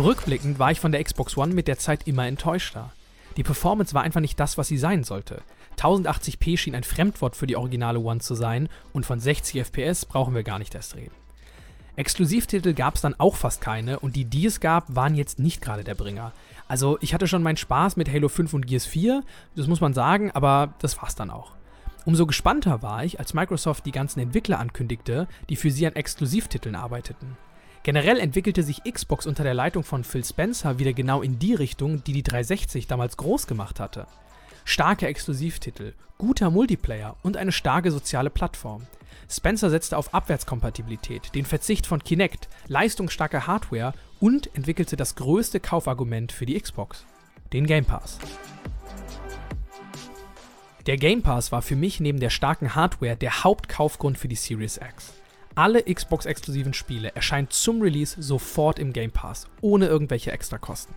Rückblickend war ich von der Xbox One mit der Zeit immer enttäuschter. Die Performance war einfach nicht das, was sie sein sollte. 1080p schien ein Fremdwort für die originale One zu sein und von 60 FPS brauchen wir gar nicht erst reden. Exklusivtitel gab es dann auch fast keine und die, die es gab, waren jetzt nicht gerade der Bringer. Also ich hatte schon meinen Spaß mit Halo 5 und Gears 4, das muss man sagen, aber das war's dann auch. Umso gespannter war ich, als Microsoft die ganzen Entwickler ankündigte, die für sie an Exklusivtiteln arbeiteten. Generell entwickelte sich Xbox unter der Leitung von Phil Spencer wieder genau in die Richtung, die die 360 damals groß gemacht hatte. starke Exklusivtitel, guter Multiplayer und eine starke soziale Plattform. Spencer setzte auf Abwärtskompatibilität, den Verzicht von Kinect, leistungsstarke Hardware und entwickelte das größte Kaufargument für die Xbox, den Game Pass. Der Game Pass war für mich neben der starken Hardware der Hauptkaufgrund für die Series X. Alle Xbox-exklusiven Spiele erscheinen zum Release sofort im Game Pass, ohne irgendwelche Extrakosten.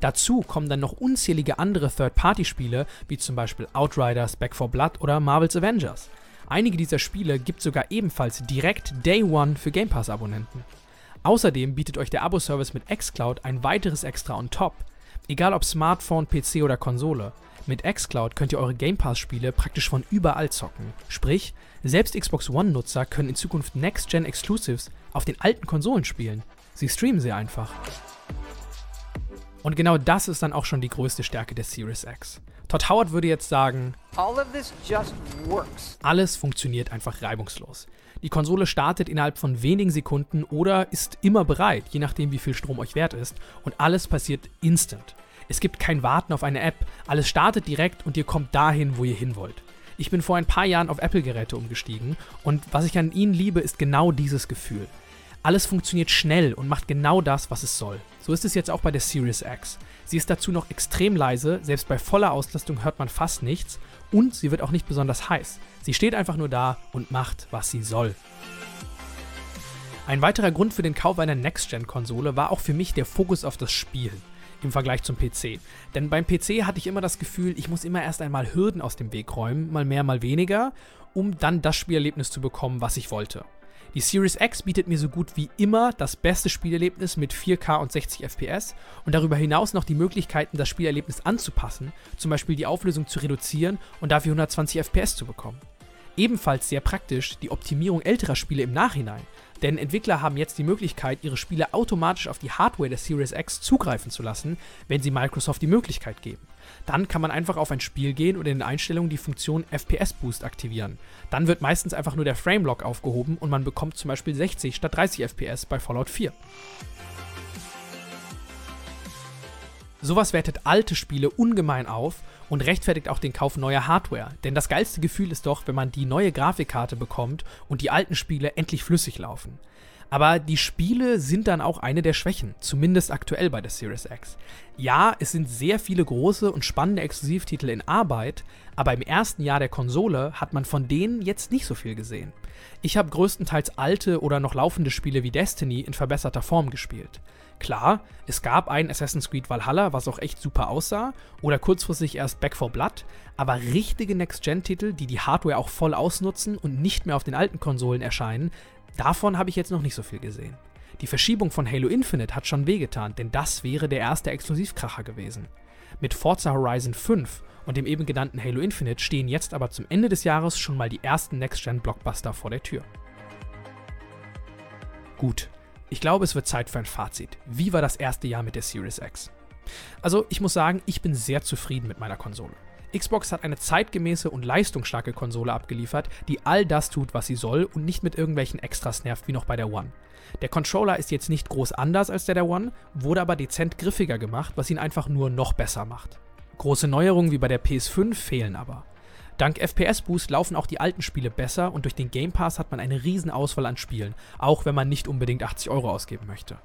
Dazu kommen dann noch unzählige andere Third-Party-Spiele, wie zum Beispiel Outriders, Back 4 Blood oder Marvel's Avengers. Einige dieser Spiele gibt sogar ebenfalls direkt Day One für Game Pass-Abonnenten. Außerdem bietet euch der Abo-Service mit xCloud ein weiteres Extra on top. Egal ob Smartphone, PC oder Konsole. Mit xCloud könnt ihr eure Game Pass-Spiele praktisch von überall zocken. Sprich, selbst Xbox One-Nutzer können in Zukunft Next-Gen Exclusives auf den alten Konsolen spielen. Sie streamen sie einfach. Und genau das ist dann auch schon die größte Stärke der Series X. Todd Howard würde jetzt sagen, alles funktioniert einfach reibungslos. Die Konsole startet innerhalb von wenigen Sekunden oder ist immer bereit, je nachdem wie viel Strom euch wert ist, und alles passiert instant. Es gibt kein Warten auf eine App, alles startet direkt und ihr kommt dahin, wo ihr hin wollt. Ich bin vor ein paar Jahren auf Apple-Geräte umgestiegen und was ich an ihnen liebe, ist genau dieses Gefühl. Alles funktioniert schnell und macht genau das, was es soll. So ist es jetzt auch bei der Series X. Sie ist dazu noch extrem leise, selbst bei voller Auslastung hört man fast nichts und sie wird auch nicht besonders heiß. Sie steht einfach nur da und macht, was sie soll. Ein weiterer Grund für den Kauf einer Next-Gen-Konsole war auch für mich der Fokus auf das Spiel im Vergleich zum PC. Denn beim PC hatte ich immer das Gefühl, ich muss immer erst einmal Hürden aus dem Weg räumen, mal mehr, mal weniger, um dann das Spielerlebnis zu bekommen, was ich wollte. Die Series X bietet mir so gut wie immer das beste Spielerlebnis mit 4K und 60 FPS und darüber hinaus noch die Möglichkeiten, das Spielerlebnis anzupassen, zum Beispiel die Auflösung zu reduzieren und dafür 120 FPS zu bekommen. Ebenfalls sehr praktisch die Optimierung älterer Spiele im Nachhinein, denn Entwickler haben jetzt die Möglichkeit, ihre Spiele automatisch auf die Hardware der Series X zugreifen zu lassen, wenn sie Microsoft die Möglichkeit geben. Dann kann man einfach auf ein Spiel gehen und in den Einstellungen die Funktion FPS Boost aktivieren. Dann wird meistens einfach nur der Framelock aufgehoben und man bekommt zum Beispiel 60 statt 30 FPS bei Fallout 4. Sowas wertet alte Spiele ungemein auf und rechtfertigt auch den Kauf neuer Hardware. Denn das geilste Gefühl ist doch, wenn man die neue Grafikkarte bekommt und die alten Spiele endlich flüssig laufen. Aber die Spiele sind dann auch eine der Schwächen, zumindest aktuell bei der Series X. Ja, es sind sehr viele große und spannende Exklusivtitel in Arbeit, aber im ersten Jahr der Konsole hat man von denen jetzt nicht so viel gesehen. Ich habe größtenteils alte oder noch laufende Spiele wie Destiny in verbesserter Form gespielt. Klar, es gab ein Assassin's Creed Valhalla, was auch echt super aussah, oder kurzfristig erst Back 4 Blood, aber richtige Next-Gen-Titel, die die Hardware auch voll ausnutzen und nicht mehr auf den alten Konsolen erscheinen, Davon habe ich jetzt noch nicht so viel gesehen. Die Verschiebung von Halo Infinite hat schon wehgetan, denn das wäre der erste Exklusivkracher gewesen. Mit Forza Horizon 5 und dem eben genannten Halo Infinite stehen jetzt aber zum Ende des Jahres schon mal die ersten Next-Gen-Blockbuster vor der Tür. Gut, ich glaube, es wird Zeit für ein Fazit. Wie war das erste Jahr mit der Series X? Also, ich muss sagen, ich bin sehr zufrieden mit meiner Konsole. Xbox hat eine zeitgemäße und leistungsstarke Konsole abgeliefert, die all das tut, was sie soll und nicht mit irgendwelchen Extras nervt wie noch bei der One. Der Controller ist jetzt nicht groß anders als der der One, wurde aber dezent griffiger gemacht, was ihn einfach nur noch besser macht. Große Neuerungen wie bei der PS5 fehlen aber. Dank FPS Boost laufen auch die alten Spiele besser und durch den Game Pass hat man eine riesen Auswahl an Spielen, auch wenn man nicht unbedingt 80 Euro ausgeben möchte.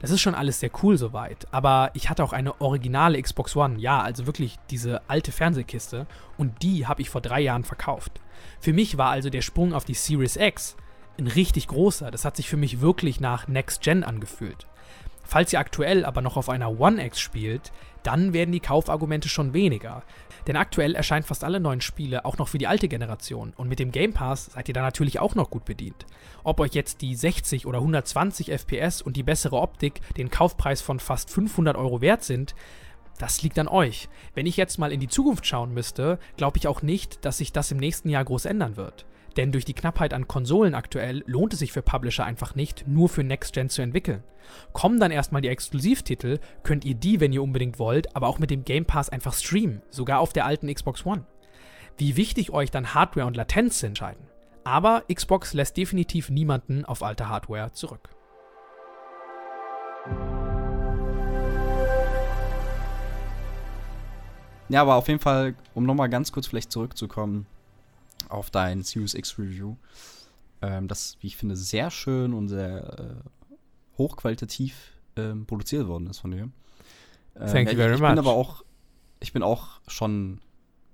Das ist schon alles sehr cool soweit, aber ich hatte auch eine originale Xbox One, ja, also wirklich diese alte Fernsehkiste, und die habe ich vor drei Jahren verkauft. Für mich war also der Sprung auf die Series X ein richtig großer, das hat sich für mich wirklich nach Next Gen angefühlt. Falls ihr aktuell aber noch auf einer One X spielt, dann werden die Kaufargumente schon weniger. Denn aktuell erscheinen fast alle neuen Spiele auch noch für die alte Generation und mit dem Game Pass seid ihr da natürlich auch noch gut bedient. Ob euch jetzt die 60 oder 120 FPS und die bessere Optik den Kaufpreis von fast 500 Euro wert sind, das liegt an euch. Wenn ich jetzt mal in die Zukunft schauen müsste, glaube ich auch nicht, dass sich das im nächsten Jahr groß ändern wird. Denn durch die Knappheit an Konsolen aktuell lohnt es sich für Publisher einfach nicht, nur für Next Gen zu entwickeln. Kommen dann erstmal die Exklusivtitel, könnt ihr die, wenn ihr unbedingt wollt, aber auch mit dem Game Pass einfach streamen, sogar auf der alten Xbox One. Wie wichtig euch dann Hardware und Latenz entscheiden. Aber Xbox lässt definitiv niemanden auf alte Hardware zurück. ja, aber auf jeden Fall, um nochmal ganz kurz vielleicht zurückzukommen auf dein Series X Review. Ähm, das, wie ich finde, sehr schön und sehr äh, hochqualitativ ähm, produziert worden ist von dir. Ähm, Thank you very ich much. Bin aber auch, ich bin auch schon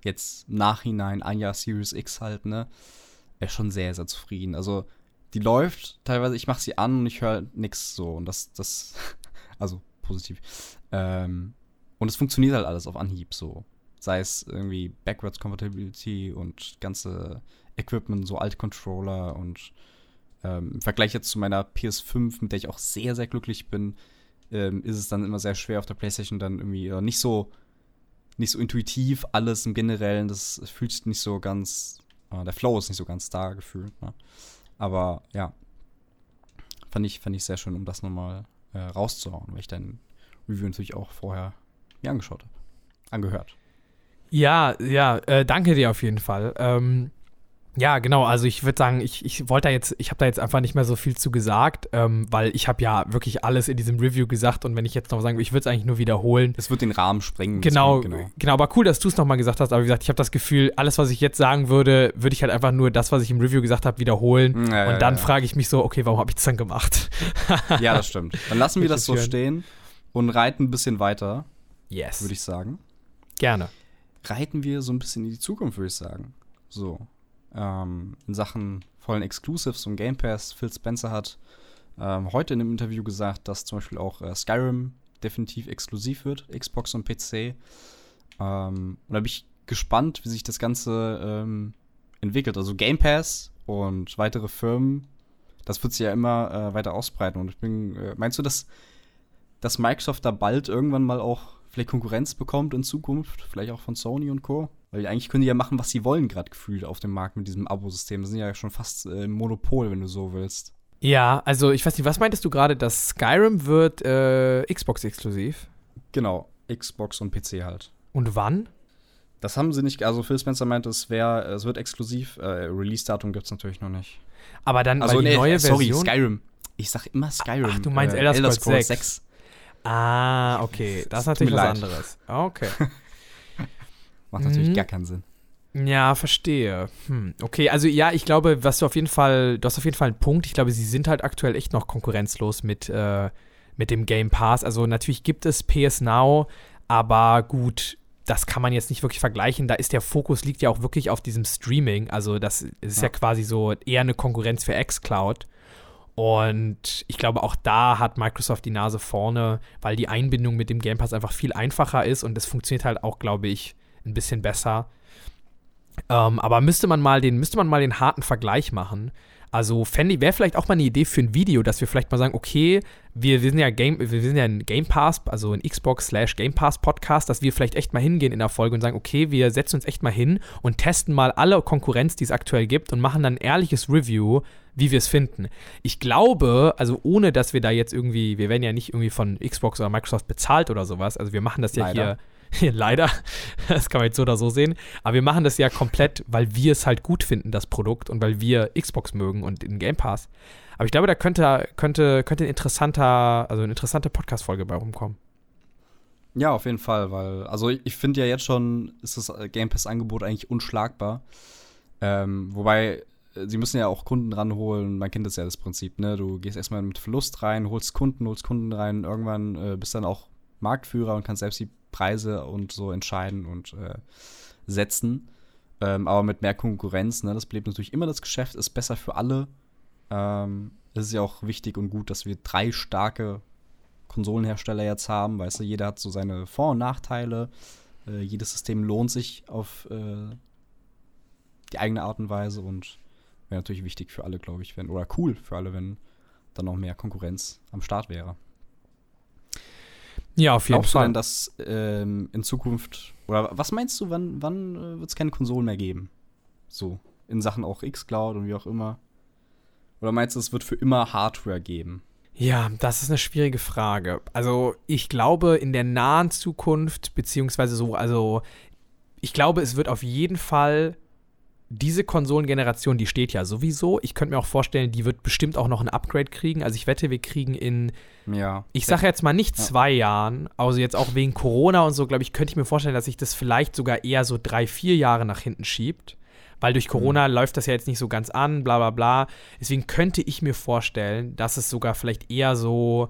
jetzt im Nachhinein ein Jahr Series X halt, ne? Äh, schon sehr, sehr zufrieden. Also, die läuft teilweise, ich mache sie an und ich höre nix so. Und das, das, also positiv. Ähm, und es funktioniert halt alles auf Anhieb so. Sei es irgendwie Backwards Compatibility und ganze Equipment, so alte Controller und ähm, im Vergleich jetzt zu meiner PS5, mit der ich auch sehr, sehr glücklich bin, ähm, ist es dann immer sehr schwer auf der PlayStation dann irgendwie äh, nicht so nicht so intuitiv alles im Generellen. Das fühlt sich nicht so ganz, äh, der Flow ist nicht so ganz da gefühlt. Ne? Aber ja, fand ich, fand ich sehr schön, um das nochmal äh, rauszuhauen, weil ich dein Review natürlich auch vorher mir angeschaut habe, angehört. Ja, ja, äh, danke dir auf jeden Fall. Ähm, ja, genau. Also ich würde sagen, ich, ich wollte da jetzt, ich habe da jetzt einfach nicht mehr so viel zu gesagt, ähm, weil ich habe ja wirklich alles in diesem Review gesagt und wenn ich jetzt noch sagen, ich würde es eigentlich nur wiederholen. Es wird den Rahmen sprengen. Genau, genau, genau. Aber cool, dass du es nochmal gesagt hast. Aber wie gesagt, ich habe das Gefühl, alles, was ich jetzt sagen würde, würde ich halt einfach nur das, was ich im Review gesagt habe, wiederholen. Ja, und dann ja, ja. frage ich mich so, okay, warum habe ich das dann gemacht? ja, das stimmt. Dann lassen wir das so stehen und reiten ein bisschen weiter. Yes. Würde ich sagen. Gerne. Reiten wir so ein bisschen in die Zukunft, würde ich sagen. So ähm, in Sachen vollen Exclusives und Game Pass. Phil Spencer hat ähm, heute in einem Interview gesagt, dass zum Beispiel auch äh, Skyrim definitiv exklusiv wird, Xbox und PC. Ähm, und da bin ich gespannt, wie sich das Ganze ähm, entwickelt. Also Game Pass und weitere Firmen, das wird sich ja immer äh, weiter ausbreiten. Und ich bin, äh, meinst du, dass, dass Microsoft da bald irgendwann mal auch vielleicht Konkurrenz bekommt in Zukunft? Vielleicht auch von Sony und Co.? Weil eigentlich können die ja machen, was sie wollen, gerade gefühlt auf dem Markt mit diesem Abo-System. Das sind ja schon fast äh, Monopol, wenn du so willst. Ja, also ich weiß nicht, was meintest du gerade, dass Skyrim wird äh, Xbox-exklusiv? Genau, Xbox und PC halt. Und wann? Das haben sie nicht, also Phil Spencer meinte, es wäre, es wird exklusiv. Äh, Release-Datum gibt es natürlich noch nicht. Aber dann also, die nee, neue sorry, Version. Skyrim. Ich sag immer Skyrim. Ach, du meinst äh, Elder Scrolls, Elder Scrolls 6. 6. Ah, okay. Das ist natürlich was anderes. Okay. Macht natürlich mhm. gar keinen Sinn. Ja, verstehe. Hm. Okay, also ja, ich glaube, was du auf jeden Fall, du hast auf jeden Fall einen Punkt. Ich glaube, sie sind halt aktuell echt noch konkurrenzlos mit, äh, mit dem Game Pass. Also natürlich gibt es PS Now, aber gut, das kann man jetzt nicht wirklich vergleichen. Da ist der Fokus liegt ja auch wirklich auf diesem Streaming. Also das ist ja, ja quasi so eher eine Konkurrenz für xCloud. Und ich glaube, auch da hat Microsoft die Nase vorne, weil die Einbindung mit dem Game Pass einfach viel einfacher ist und es funktioniert halt auch, glaube ich, ein bisschen besser. Ähm, aber müsste man mal den, müsste man mal den harten Vergleich machen. Also fände wäre vielleicht auch mal eine Idee für ein Video, dass wir vielleicht mal sagen, okay, wir, wir sind ja Game, wir sind ja ein Game Pass, also ein Xbox slash Game Pass Podcast, dass wir vielleicht echt mal hingehen in der Folge und sagen, okay, wir setzen uns echt mal hin und testen mal alle Konkurrenz, die es aktuell gibt und machen dann ein ehrliches Review, wie wir es finden. Ich glaube, also ohne dass wir da jetzt irgendwie, wir werden ja nicht irgendwie von Xbox oder Microsoft bezahlt oder sowas, also wir machen das ja Leider. hier Leider, das kann man jetzt so oder so sehen. Aber wir machen das ja komplett, weil wir es halt gut finden, das Produkt, und weil wir Xbox mögen und den Game Pass. Aber ich glaube, da könnte, könnte, könnte ein interessanter, also eine interessante Podcast-Folge bei rumkommen. Ja, auf jeden Fall, weil, also ich, finde ja jetzt schon, ist das Game Pass-Angebot eigentlich unschlagbar. Ähm, wobei, äh, sie müssen ja auch Kunden ranholen, man kennt das ja das Prinzip, ne? Du gehst erstmal mit Verlust rein, holst Kunden, holst Kunden rein, irgendwann äh, bist dann auch Marktführer und kannst selbst die Preise und so entscheiden und äh, setzen. Ähm, aber mit mehr Konkurrenz, ne, das bleibt natürlich immer das Geschäft, ist besser für alle. Ähm, es ist ja auch wichtig und gut, dass wir drei starke Konsolenhersteller jetzt haben. Weißt du, jeder hat so seine Vor- und Nachteile. Äh, jedes System lohnt sich auf äh, die eigene Art und Weise und wäre natürlich wichtig für alle, glaube ich, wenn, oder cool für alle, wenn dann noch mehr Konkurrenz am Start wäre. Ja, auf jeden Glaubst Fall. du denn, dass ähm, in Zukunft, oder was meinst du, wann, wann äh, wird es keine Konsolen mehr geben? So, in Sachen auch X-Cloud und wie auch immer. Oder meinst du, es wird für immer Hardware geben? Ja, das ist eine schwierige Frage. Also, ich glaube, in der nahen Zukunft, beziehungsweise so, also, ich glaube, es wird auf jeden Fall diese Konsolengeneration, die steht ja sowieso. Ich könnte mir auch vorstellen, die wird bestimmt auch noch ein Upgrade kriegen. Also ich wette, wir kriegen in, Ja. ich sage jetzt mal nicht Ja. zwei Jahren, also jetzt auch wegen Corona und so, glaube ich, könnte ich mir vorstellen, dass sich das vielleicht sogar eher so drei, vier Jahre nach hinten schiebt. Weil durch Corona läuft das ja jetzt nicht so ganz an, bla bla bla. Deswegen könnte ich mir vorstellen, dass es sogar vielleicht eher so,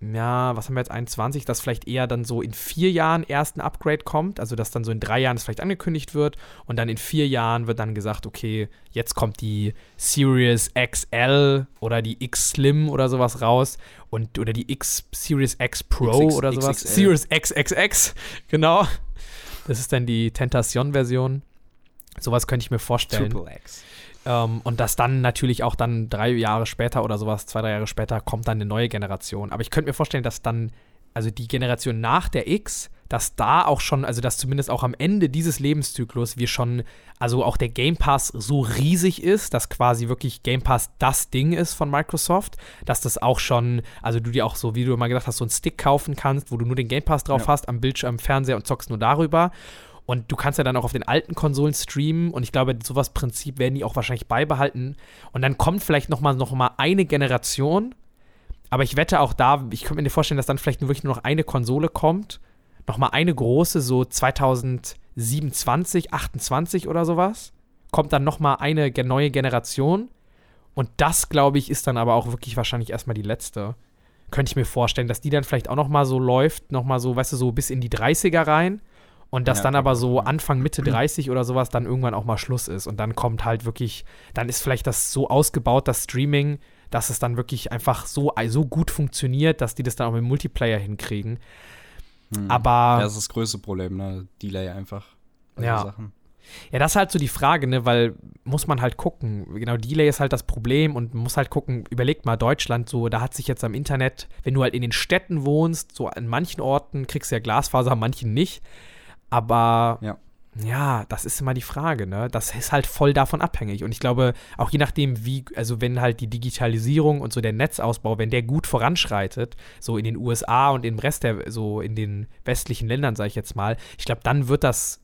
ja, was haben wir jetzt, 21, dass vielleicht eher dann so in vier Jahren erst ein Upgrade kommt. Also dass dann so in drei Jahren es vielleicht angekündigt wird und dann in vier Jahren wird dann gesagt, okay, jetzt kommt die Series XL oder die X Slim oder sowas raus und oder die X Series X Pro XX, oder sowas. XXL. Series XXX, genau. Das ist dann die Tentation-Version. Sowas könnte ich mir vorstellen. Triple X. Ähm, und dass dann natürlich auch dann drei Jahre später oder sowas, zwei, drei Jahre später, kommt dann eine neue Generation. Aber ich könnte mir vorstellen, dass dann, also die Generation nach der X, dass da auch schon, also dass zumindest auch am Ende dieses Lebenszyklus wir schon, also auch der Game Pass so riesig ist, dass quasi wirklich Game Pass das Ding ist von Microsoft, dass das auch schon, also du dir auch so, wie du immer gesagt hast, so einen Stick kaufen kannst, wo du nur den Game Pass drauf Ja. hast, am Bildschirm, am Fernseher und zockst nur darüber. Und du kannst ja dann auch auf den alten Konsolen streamen und ich glaube, sowas Prinzip werden die auch wahrscheinlich beibehalten. Und dann kommt vielleicht noch mal, noch mal eine Generation. Aber ich wette auch da, ich könnte mir vorstellen, dass dann vielleicht wirklich nur noch eine Konsole kommt. Noch mal eine große, so 2027, 28 oder sowas. Kommt dann noch mal eine neue Generation. Und das, glaube ich, ist dann aber auch wirklich wahrscheinlich erstmal die letzte. Könnte ich mir vorstellen, dass die dann vielleicht auch noch mal so läuft, noch mal so, weißt du, so bis in die 30er rein. Und dass Ja, dann aber so. Anfang, Mitte 30 oder sowas dann irgendwann auch mal Schluss ist. Und dann kommt halt wirklich, dann ist vielleicht das so ausgebaut, das Streaming, dass es dann wirklich einfach so, so gut funktioniert, dass die das dann auch mit dem Multiplayer hinkriegen. Hm. Aber Ja, das ist das größte Problem, ne? Delay einfach. Ja. Sachen. Ja, das ist halt so die Frage, ne, weil muss man halt gucken. Genau, Delay ist halt das Problem und man muss halt gucken, überlegt mal Deutschland so, da hat sich jetzt am Internet, wenn du halt in den Städten wohnst, so an manchen Orten kriegst du ja Glasfaser, an manchen nicht. Aber Ja. ja, das ist immer die Frage, ne? Das ist halt voll davon abhängig. Und ich glaube, auch je nachdem, wie, also wenn halt die Digitalisierung und so der Netzausbau, wenn der gut voranschreitet, so in den USA und im Rest der, so in den westlichen Ländern, sage ich jetzt mal, ich glaube, dann wird das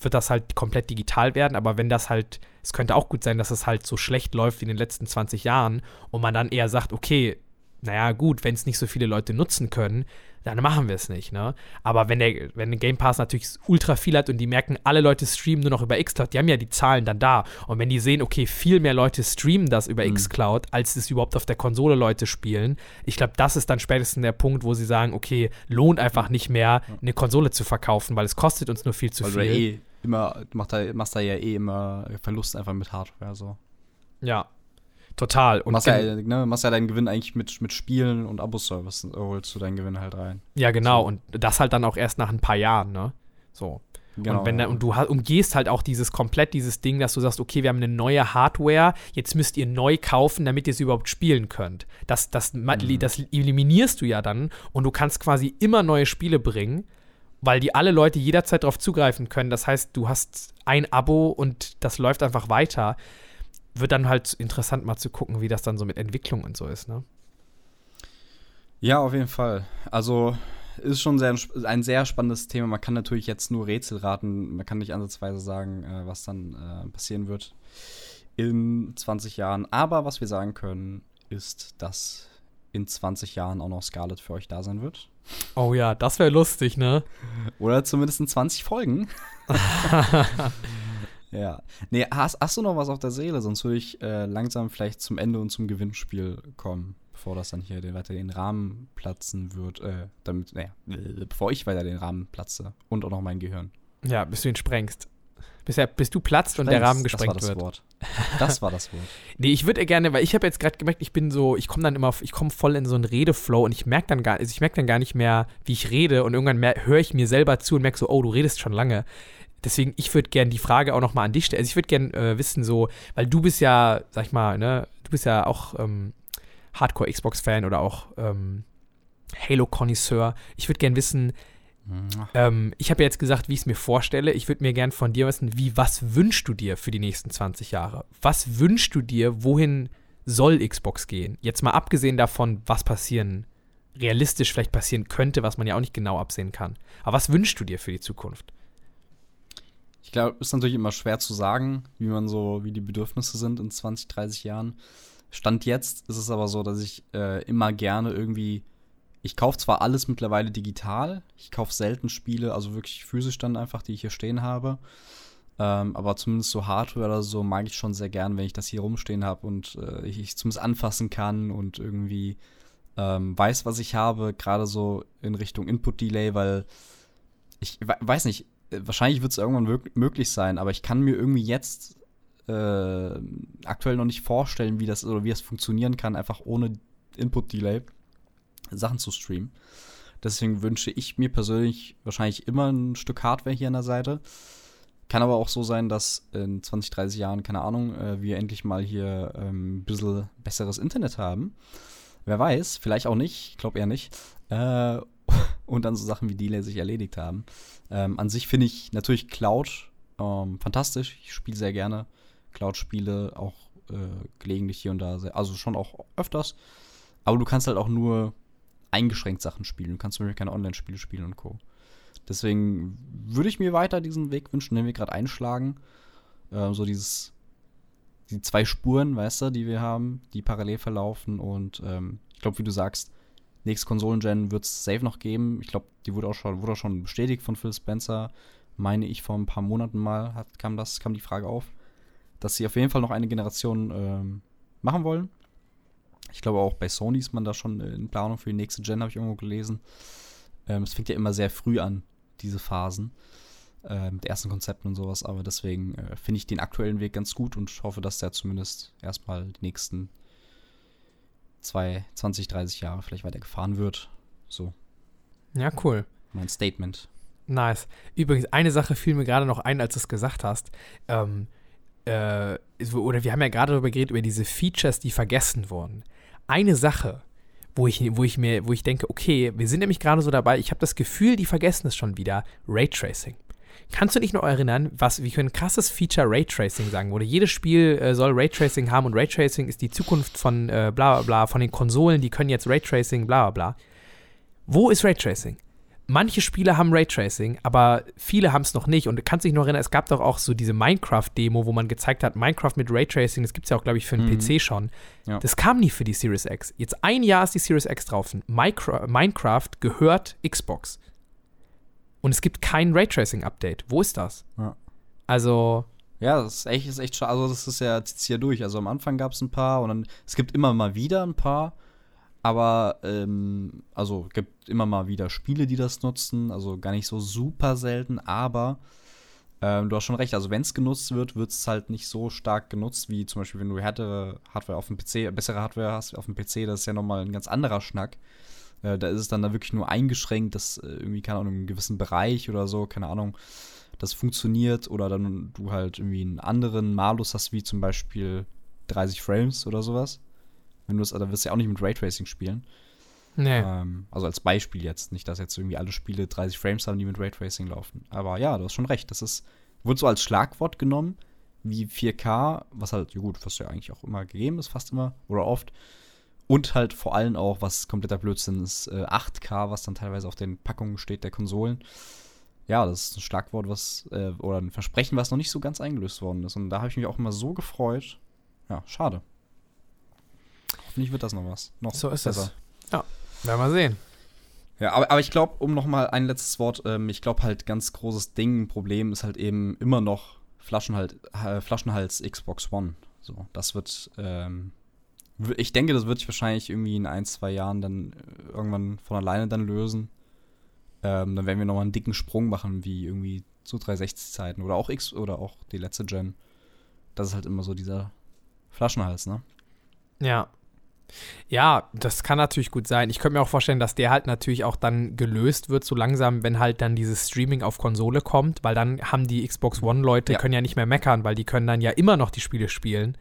wird das halt komplett digital werden, aber wenn das halt, es könnte auch gut sein, dass es halt so schlecht läuft wie in den letzten 20 Jahren und man dann eher sagt, okay, naja, gut, wenn es nicht so viele Leute nutzen können, dann machen wir es nicht, ne? Aber wenn der, wenn der Game Pass natürlich ultra viel hat und die merken, alle Leute streamen nur noch über xCloud, die haben ja die Zahlen dann da. Und wenn die sehen, okay, viel mehr Leute streamen das über Mhm. xCloud, als es überhaupt auf der Konsole Leute spielen, ich glaube, das ist dann spätestens der Punkt, wo sie sagen, okay, lohnt einfach nicht mehr, eine Konsole zu verkaufen, weil es kostet uns nur viel zu Weil viel. eh immer, du machst da, machst da ja eh immer Verlust einfach mit Hardware. So. Ja, total. Und machst, ja, ne, machst ja deinen Gewinn eigentlich mit, mit Spielen und Abo-Service, äh, holst du deinen Gewinn halt rein. ja, genau. so. Und das halt dann auch erst nach ein paar Jahren, ne? So. Genau. Und, wenn da, und du umgehst halt auch dieses komplett dieses Ding, dass du sagst, okay, wir haben eine neue Hardware, jetzt müsst ihr neu kaufen, damit ihr es überhaupt spielen könnt. Das, das, Mhm. das eliminierst du ja dann und du kannst quasi immer neue Spiele bringen, weil die alle Leute jederzeit darauf zugreifen können. Das heißt, du hast ein Abo und das läuft einfach weiter. Wird dann halt interessant mal zu gucken, wie das dann so mit Entwicklung und so ist, ne? Ja, auf jeden Fall. Also ist schon sehr, ein sehr spannendes Thema. Man kann natürlich jetzt nur Rätsel raten. Man kann nicht ansatzweise sagen, äh, was dann äh, passieren wird in 20 Jahren. Aber was wir sagen können, ist, dass in 20 Jahren auch noch Scarlet für euch da sein wird. Oh ja, das wäre lustig, ne? Oder zumindest in 20 Folgen. ja. Nee, hast, hast du noch was auf der Seele? Sonst würde ich äh, langsam vielleicht zum Ende und zum Gewinnspiel kommen, bevor das dann hier den, weiter den Rahmen platzen wird. Äh, damit, naja, äh, bevor ich weiter den Rahmen platze. Und auch noch mein Gehirn. Ja, bis du ihn sprengst. Bis, er, bis du platzt und der Sprengst, Rahmen gesprengt das war das wird. Wort. Das war das Wort. Nee, ich würde gerne, weil ich habe jetzt gerade gemerkt, ich bin so, ich komme dann immer, ich komme voll in so einen Redeflow und ich merke dann gar, also ich merke dann gar nicht mehr, wie ich rede und irgendwann höre ich mir selber zu und merke so, oh, du redest schon lange. Deswegen, ich würde gerne die Frage auch nochmal an dich stellen. Also ich würde gerne äh, wissen, so, weil du bist ja, sag ich mal, ne, du bist ja auch ähm, Hardcore-Xbox-Fan oder auch ähm, Halo-Konnoisseur. Ich würde gerne wissen, ähm, ich habe ja jetzt gesagt, wie ich es mir vorstelle. Ich würde mir gern von dir wissen, wie, was wünschst du dir für die nächsten 20 Jahre? Was wünschst du dir, wohin soll Xbox gehen? Jetzt mal abgesehen davon, was passieren, realistisch vielleicht passieren könnte, was man ja auch nicht genau absehen kann. Aber was wünschst du dir für die Zukunft? Glaube, ist natürlich immer schwer zu sagen, wie man so, wie die Bedürfnisse sind in 20, 30 Jahren. Stand jetzt ist es aber so, dass ich äh, immer gerne irgendwie. Ich kaufe zwar alles mittlerweile digital, ich kaufe selten Spiele, also wirklich physisch dann einfach, die ich hier stehen habe. Ähm, aber zumindest so Hardware oder so mag ich schon sehr gern, wenn ich das hier rumstehen habe und äh, ich, ich zumindest anfassen kann und irgendwie ähm, weiß, was ich habe, gerade so in Richtung Input-Delay, weil ich weiß nicht, wahrscheinlich wird es irgendwann möglich sein, aber ich kann mir irgendwie jetzt äh, aktuell noch nicht vorstellen, wie das oder wie das funktionieren kann, einfach ohne Input-Delay Sachen zu streamen. Deswegen wünsche ich mir persönlich wahrscheinlich immer ein Stück Hardware hier an der Seite. Kann aber auch so sein, dass in 20, 30 Jahren, keine Ahnung, äh, wir endlich mal hier ähm, ein bisschen besseres Internet haben. Wer weiß, vielleicht auch nicht, ich glaube eher nicht. Äh, und dann so Sachen wie Delay sich erledigt haben. Ähm, an sich finde ich natürlich Cloud ähm, fantastisch. Ich spiele sehr gerne Cloud-Spiele, auch äh, gelegentlich hier und da. Sehr, also schon auch öfters. Aber du kannst halt auch nur eingeschränkt Sachen spielen. Du kannst zum Beispiel keine Online-Spiele spielen und Co. Deswegen würde ich mir weiter diesen Weg wünschen, den wir gerade einschlagen. Äh, so dieses, die zwei Spuren, weißt du, die wir haben, die parallel verlaufen. Und ähm, ich glaube, wie du sagst, nächste Konsolen-Gen wird es safe noch geben. Ich glaube, die wurde auch, schon, wurde auch schon bestätigt von Phil Spencer. Meine ich, vor ein paar Monaten mal hat, kam, das, kam die Frage auf, dass sie auf jeden Fall noch eine Generation ähm, machen wollen. Ich glaube auch bei Sony ist man da schon in Planung für die nächste Gen, habe ich irgendwo gelesen. Ähm, es fängt ja immer sehr früh an, diese Phasen äh, mit ersten Konzepten und sowas. Aber deswegen äh, finde ich den aktuellen Weg ganz gut und hoffe, dass der zumindest erstmal die nächsten zwei, 20, 30 Jahre vielleicht weiter gefahren wird. So. Ja, cool. Mein Statement. Nice. Übrigens, eine Sache fiel mir gerade noch ein, als du es gesagt hast. Ähm, äh, oder wir haben ja gerade darüber geredet, über diese Features, die vergessen wurden. Eine Sache, wo ich, wo ich mir, wo ich denke, okay, wir sind nämlich gerade so dabei, ich habe das Gefühl, die vergessen es schon wieder, Raytracing. Kannst du dich noch erinnern, was, wie für ein krasses Feature Raytracing sagen wurde? Jedes Spiel äh, soll Raytracing haben und Raytracing ist die Zukunft von äh, bla bla bla, von den Konsolen, die können jetzt Raytracing, bla bla bla. Wo ist Raytracing? Manche Spiele haben Raytracing, aber viele haben es noch nicht. Und du kannst dich noch erinnern, es gab doch auch so diese Minecraft-Demo, wo man gezeigt hat, Minecraft mit Raytracing, das gibt es ja auch, glaube ich, für den mhm. PC schon. Ja. Das kam nie für die Series X. Jetzt ein Jahr ist die Series X drauf. Minecraft gehört Xbox. Und es gibt kein Raytracing-Update. Wo ist das? Ja. Also. Ja, das ist echt, ist echt schade. Also, das ist ja, zieht ja durch. Also, am Anfang gab es ein paar und dann, es gibt immer mal wieder ein paar. Aber, ähm, also, gibt immer mal wieder Spiele, die das nutzen. Also, gar nicht so super selten. Aber, ähm, du hast schon recht. Also, wenn es genutzt wird, wird es halt nicht so stark genutzt, wie zum Beispiel, wenn du härtere Hardware auf dem PC, bessere Hardware hast auf dem PC. Das ist ja nochmal ein ganz anderer Schnack. Äh, da ist es dann da wirklich nur eingeschränkt, dass äh, irgendwie, keine Ahnung, in einem gewissen Bereich oder so, keine Ahnung, das funktioniert oder dann du halt irgendwie einen anderen Malus hast, wie zum Beispiel 30 Frames oder sowas. Wenn du das, da wirst du ja auch nicht mit Raytracing spielen. Nee. Ähm, also als Beispiel jetzt, nicht, dass jetzt irgendwie alle Spiele 30 Frames haben, die mit Raytracing laufen. Aber ja, du hast schon recht. Das ist, wird so als Schlagwort genommen, wie 4K, was halt, ja gut, was ja eigentlich auch immer gegeben ist, fast immer oder oft. Und halt vor allem auch, was kompletter Blödsinn ist, äh, 8K, was dann teilweise auf den Packungen steht der Konsolen. Ja, das ist ein Schlagwort, was, äh, oder ein Versprechen, was noch nicht so ganz eingelöst worden ist. Und da habe ich mich auch immer so gefreut. Ja, schade. Hoffentlich wird das noch was. Noch so ist besser. es. Ja, werden wir sehen. Ja, aber, aber ich glaube, um noch mal ein letztes Wort, ähm, ich glaube halt ganz großes Ding, ein Problem ist halt eben immer noch Flaschenhals, äh, Flaschenhals Xbox One. So, das wird ähm, ich denke, das wird sich wahrscheinlich irgendwie in ein, zwei Jahren dann äh, irgendwann von alleine dann lösen. Ähm, dann werden wir nochmal einen dicken Sprung machen, wie irgendwie zu 360-Zeiten oder auch X oder auch die letzte Gen. Das ist halt immer so dieser Flaschenhals, ne? Ja. Ja, das kann natürlich gut sein. Ich könnte mir auch vorstellen, dass der halt natürlich auch dann gelöst wird, so langsam, wenn halt dann dieses Streaming auf Konsole kommt, weil dann haben die Xbox One-Leute, ja. können ja nicht mehr meckern, weil die können dann ja immer noch die Spiele spielen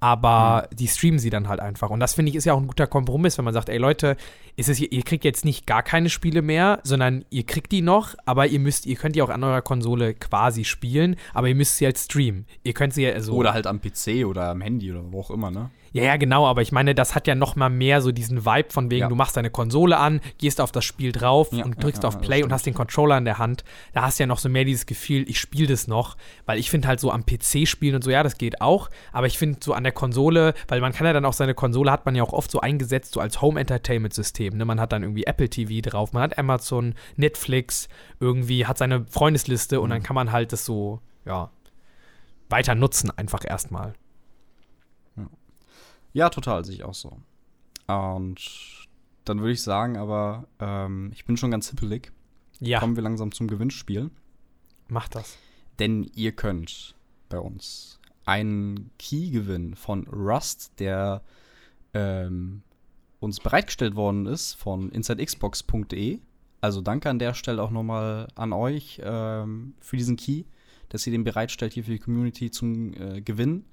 aber mhm. die streamen sie dann halt einfach. Und das finde ich ist ja auch ein guter Kompromiss, wenn man sagt, ey Leute, ist es, ihr kriegt jetzt nicht gar keine Spiele mehr, sondern ihr kriegt die noch, aber ihr müsst, ihr könnt die auch an eurer Konsole quasi spielen, aber ihr müsst sie halt streamen. Ihr könnt sie ja so. Oder halt am PC oder am Handy oder wo auch immer, ne? Ja, ja, genau, aber ich meine, das hat ja noch mal mehr so diesen Vibe von wegen, Ja. du machst deine Konsole an, gehst auf das Spiel drauf Ja, und drückst auf Play und hast den Controller in der Hand. Da hast du ja noch so mehr dieses Gefühl, ich spiele das noch, weil ich finde halt so am PC spielen und so, ja, das geht auch, aber ich finde so an der Konsole, weil man kann ja dann auch seine Konsole hat man ja auch oft so eingesetzt, so als Home-Entertainment-System. Ne? Man hat dann irgendwie Apple TV drauf, man hat Amazon, Netflix, irgendwie hat seine Freundesliste und dann Mhm. kann man halt das so, ja, weiter nutzen einfach erstmal. Ja, total, sehe ich auch so. Und dann würde ich sagen, aber ähm, ich bin schon ganz hippelig. Ja, Kommen wir langsam zum Gewinnspiel. mach das. Denn ihr könnt bei uns einen Key gewinnen von Rust, der ähm, uns bereitgestellt worden ist von insidexbox.de. Also danke an der Stelle auch nochmal an euch ähm, für diesen Key, dass ihr den bereitstellt hier für die Community zum äh, Gewinnen.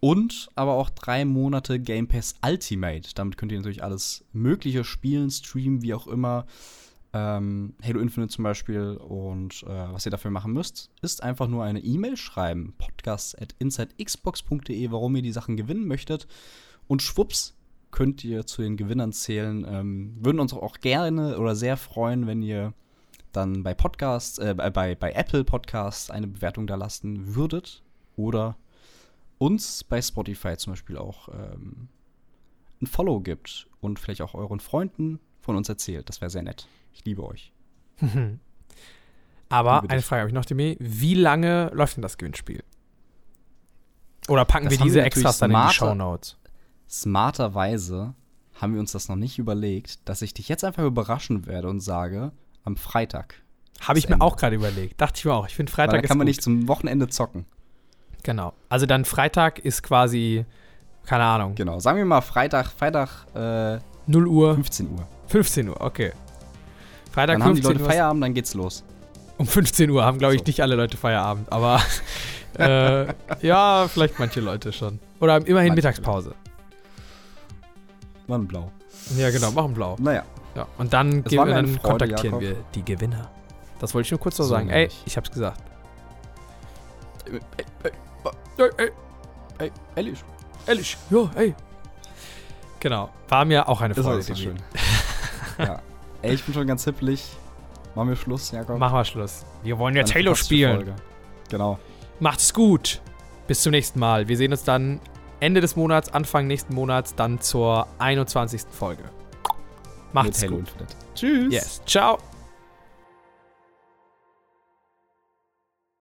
Und aber auch drei Monate Game Pass Ultimate. Damit könnt ihr natürlich alles Mögliche spielen, streamen, wie auch immer. Ähm, Halo Infinite zum Beispiel. Und äh, was ihr dafür machen müsst, ist einfach nur eine E-Mail schreiben. Podcast at insidexbox.de, warum ihr die Sachen gewinnen möchtet. Und schwupps, könnt ihr zu den Gewinnern zählen. Ähm, würden uns auch gerne oder sehr freuen, wenn ihr dann bei Podcasts, äh, bei, bei Apple Podcasts eine Bewertung da lassen würdet. Oder uns bei Spotify zum Beispiel auch ähm, ein Follow gibt und vielleicht auch euren Freunden von uns erzählt. Das wäre sehr nett. Ich liebe euch. Aber Liebe eine. Frage habe ich noch, Demi. Wie lange läuft denn das Gewinnspiel? Oder packen Das wir diese wir Extras dann in die Shownotes? Smarterweise haben wir uns das noch nicht überlegt, dass ich dich jetzt einfach überraschen werde und sage, am Freitag. Habe ich mir Ende. auch gerade überlegt. Dachte ich mir auch. Ich finde Weil Freitag da kann man gut. nicht zum Wochenende zocken. Genau. Also dann Freitag ist quasi, keine Ahnung, Genau. Sagen wir mal Freitag, Freitag äh, 0 Uhr, 15 Uhr. 15 Uhr, okay. Freitag Dann haben die 15 Leute Uhr. Feierabend, dann geht's los. Um 15 Uhr haben, glaube ich, So. nicht alle Leute Feierabend. Aber äh, ja, vielleicht manche Leute schon. Oder immerhin Manche Mittagspause. Mann, blau. Ja, genau, machen blau. Naja. Ja. Und dann, gehen eine dann Freude, kontaktieren Jakob. wir die Gewinner. Das wollte ich nur kurz so So sagen. Ey, ich hab's gesagt. Ey, ey, ey, ehrlich. Ehrlich, ja, ey. Genau. War mir auch eine Das war Freude. so Demi. schön. ja. Ey, ich bin schon ganz hippelig. Machen wir Schluss, Jakob. Machen wir Schluss. Wir wollen Eine Halo fantastische spielen. Folge. Genau. Macht's gut. Bis zum nächsten Mal. Wir sehen uns dann Ende des Monats, Anfang nächsten Monats, dann zur 21. Folge. Macht's gut. Tschüss. Yes. Ciao.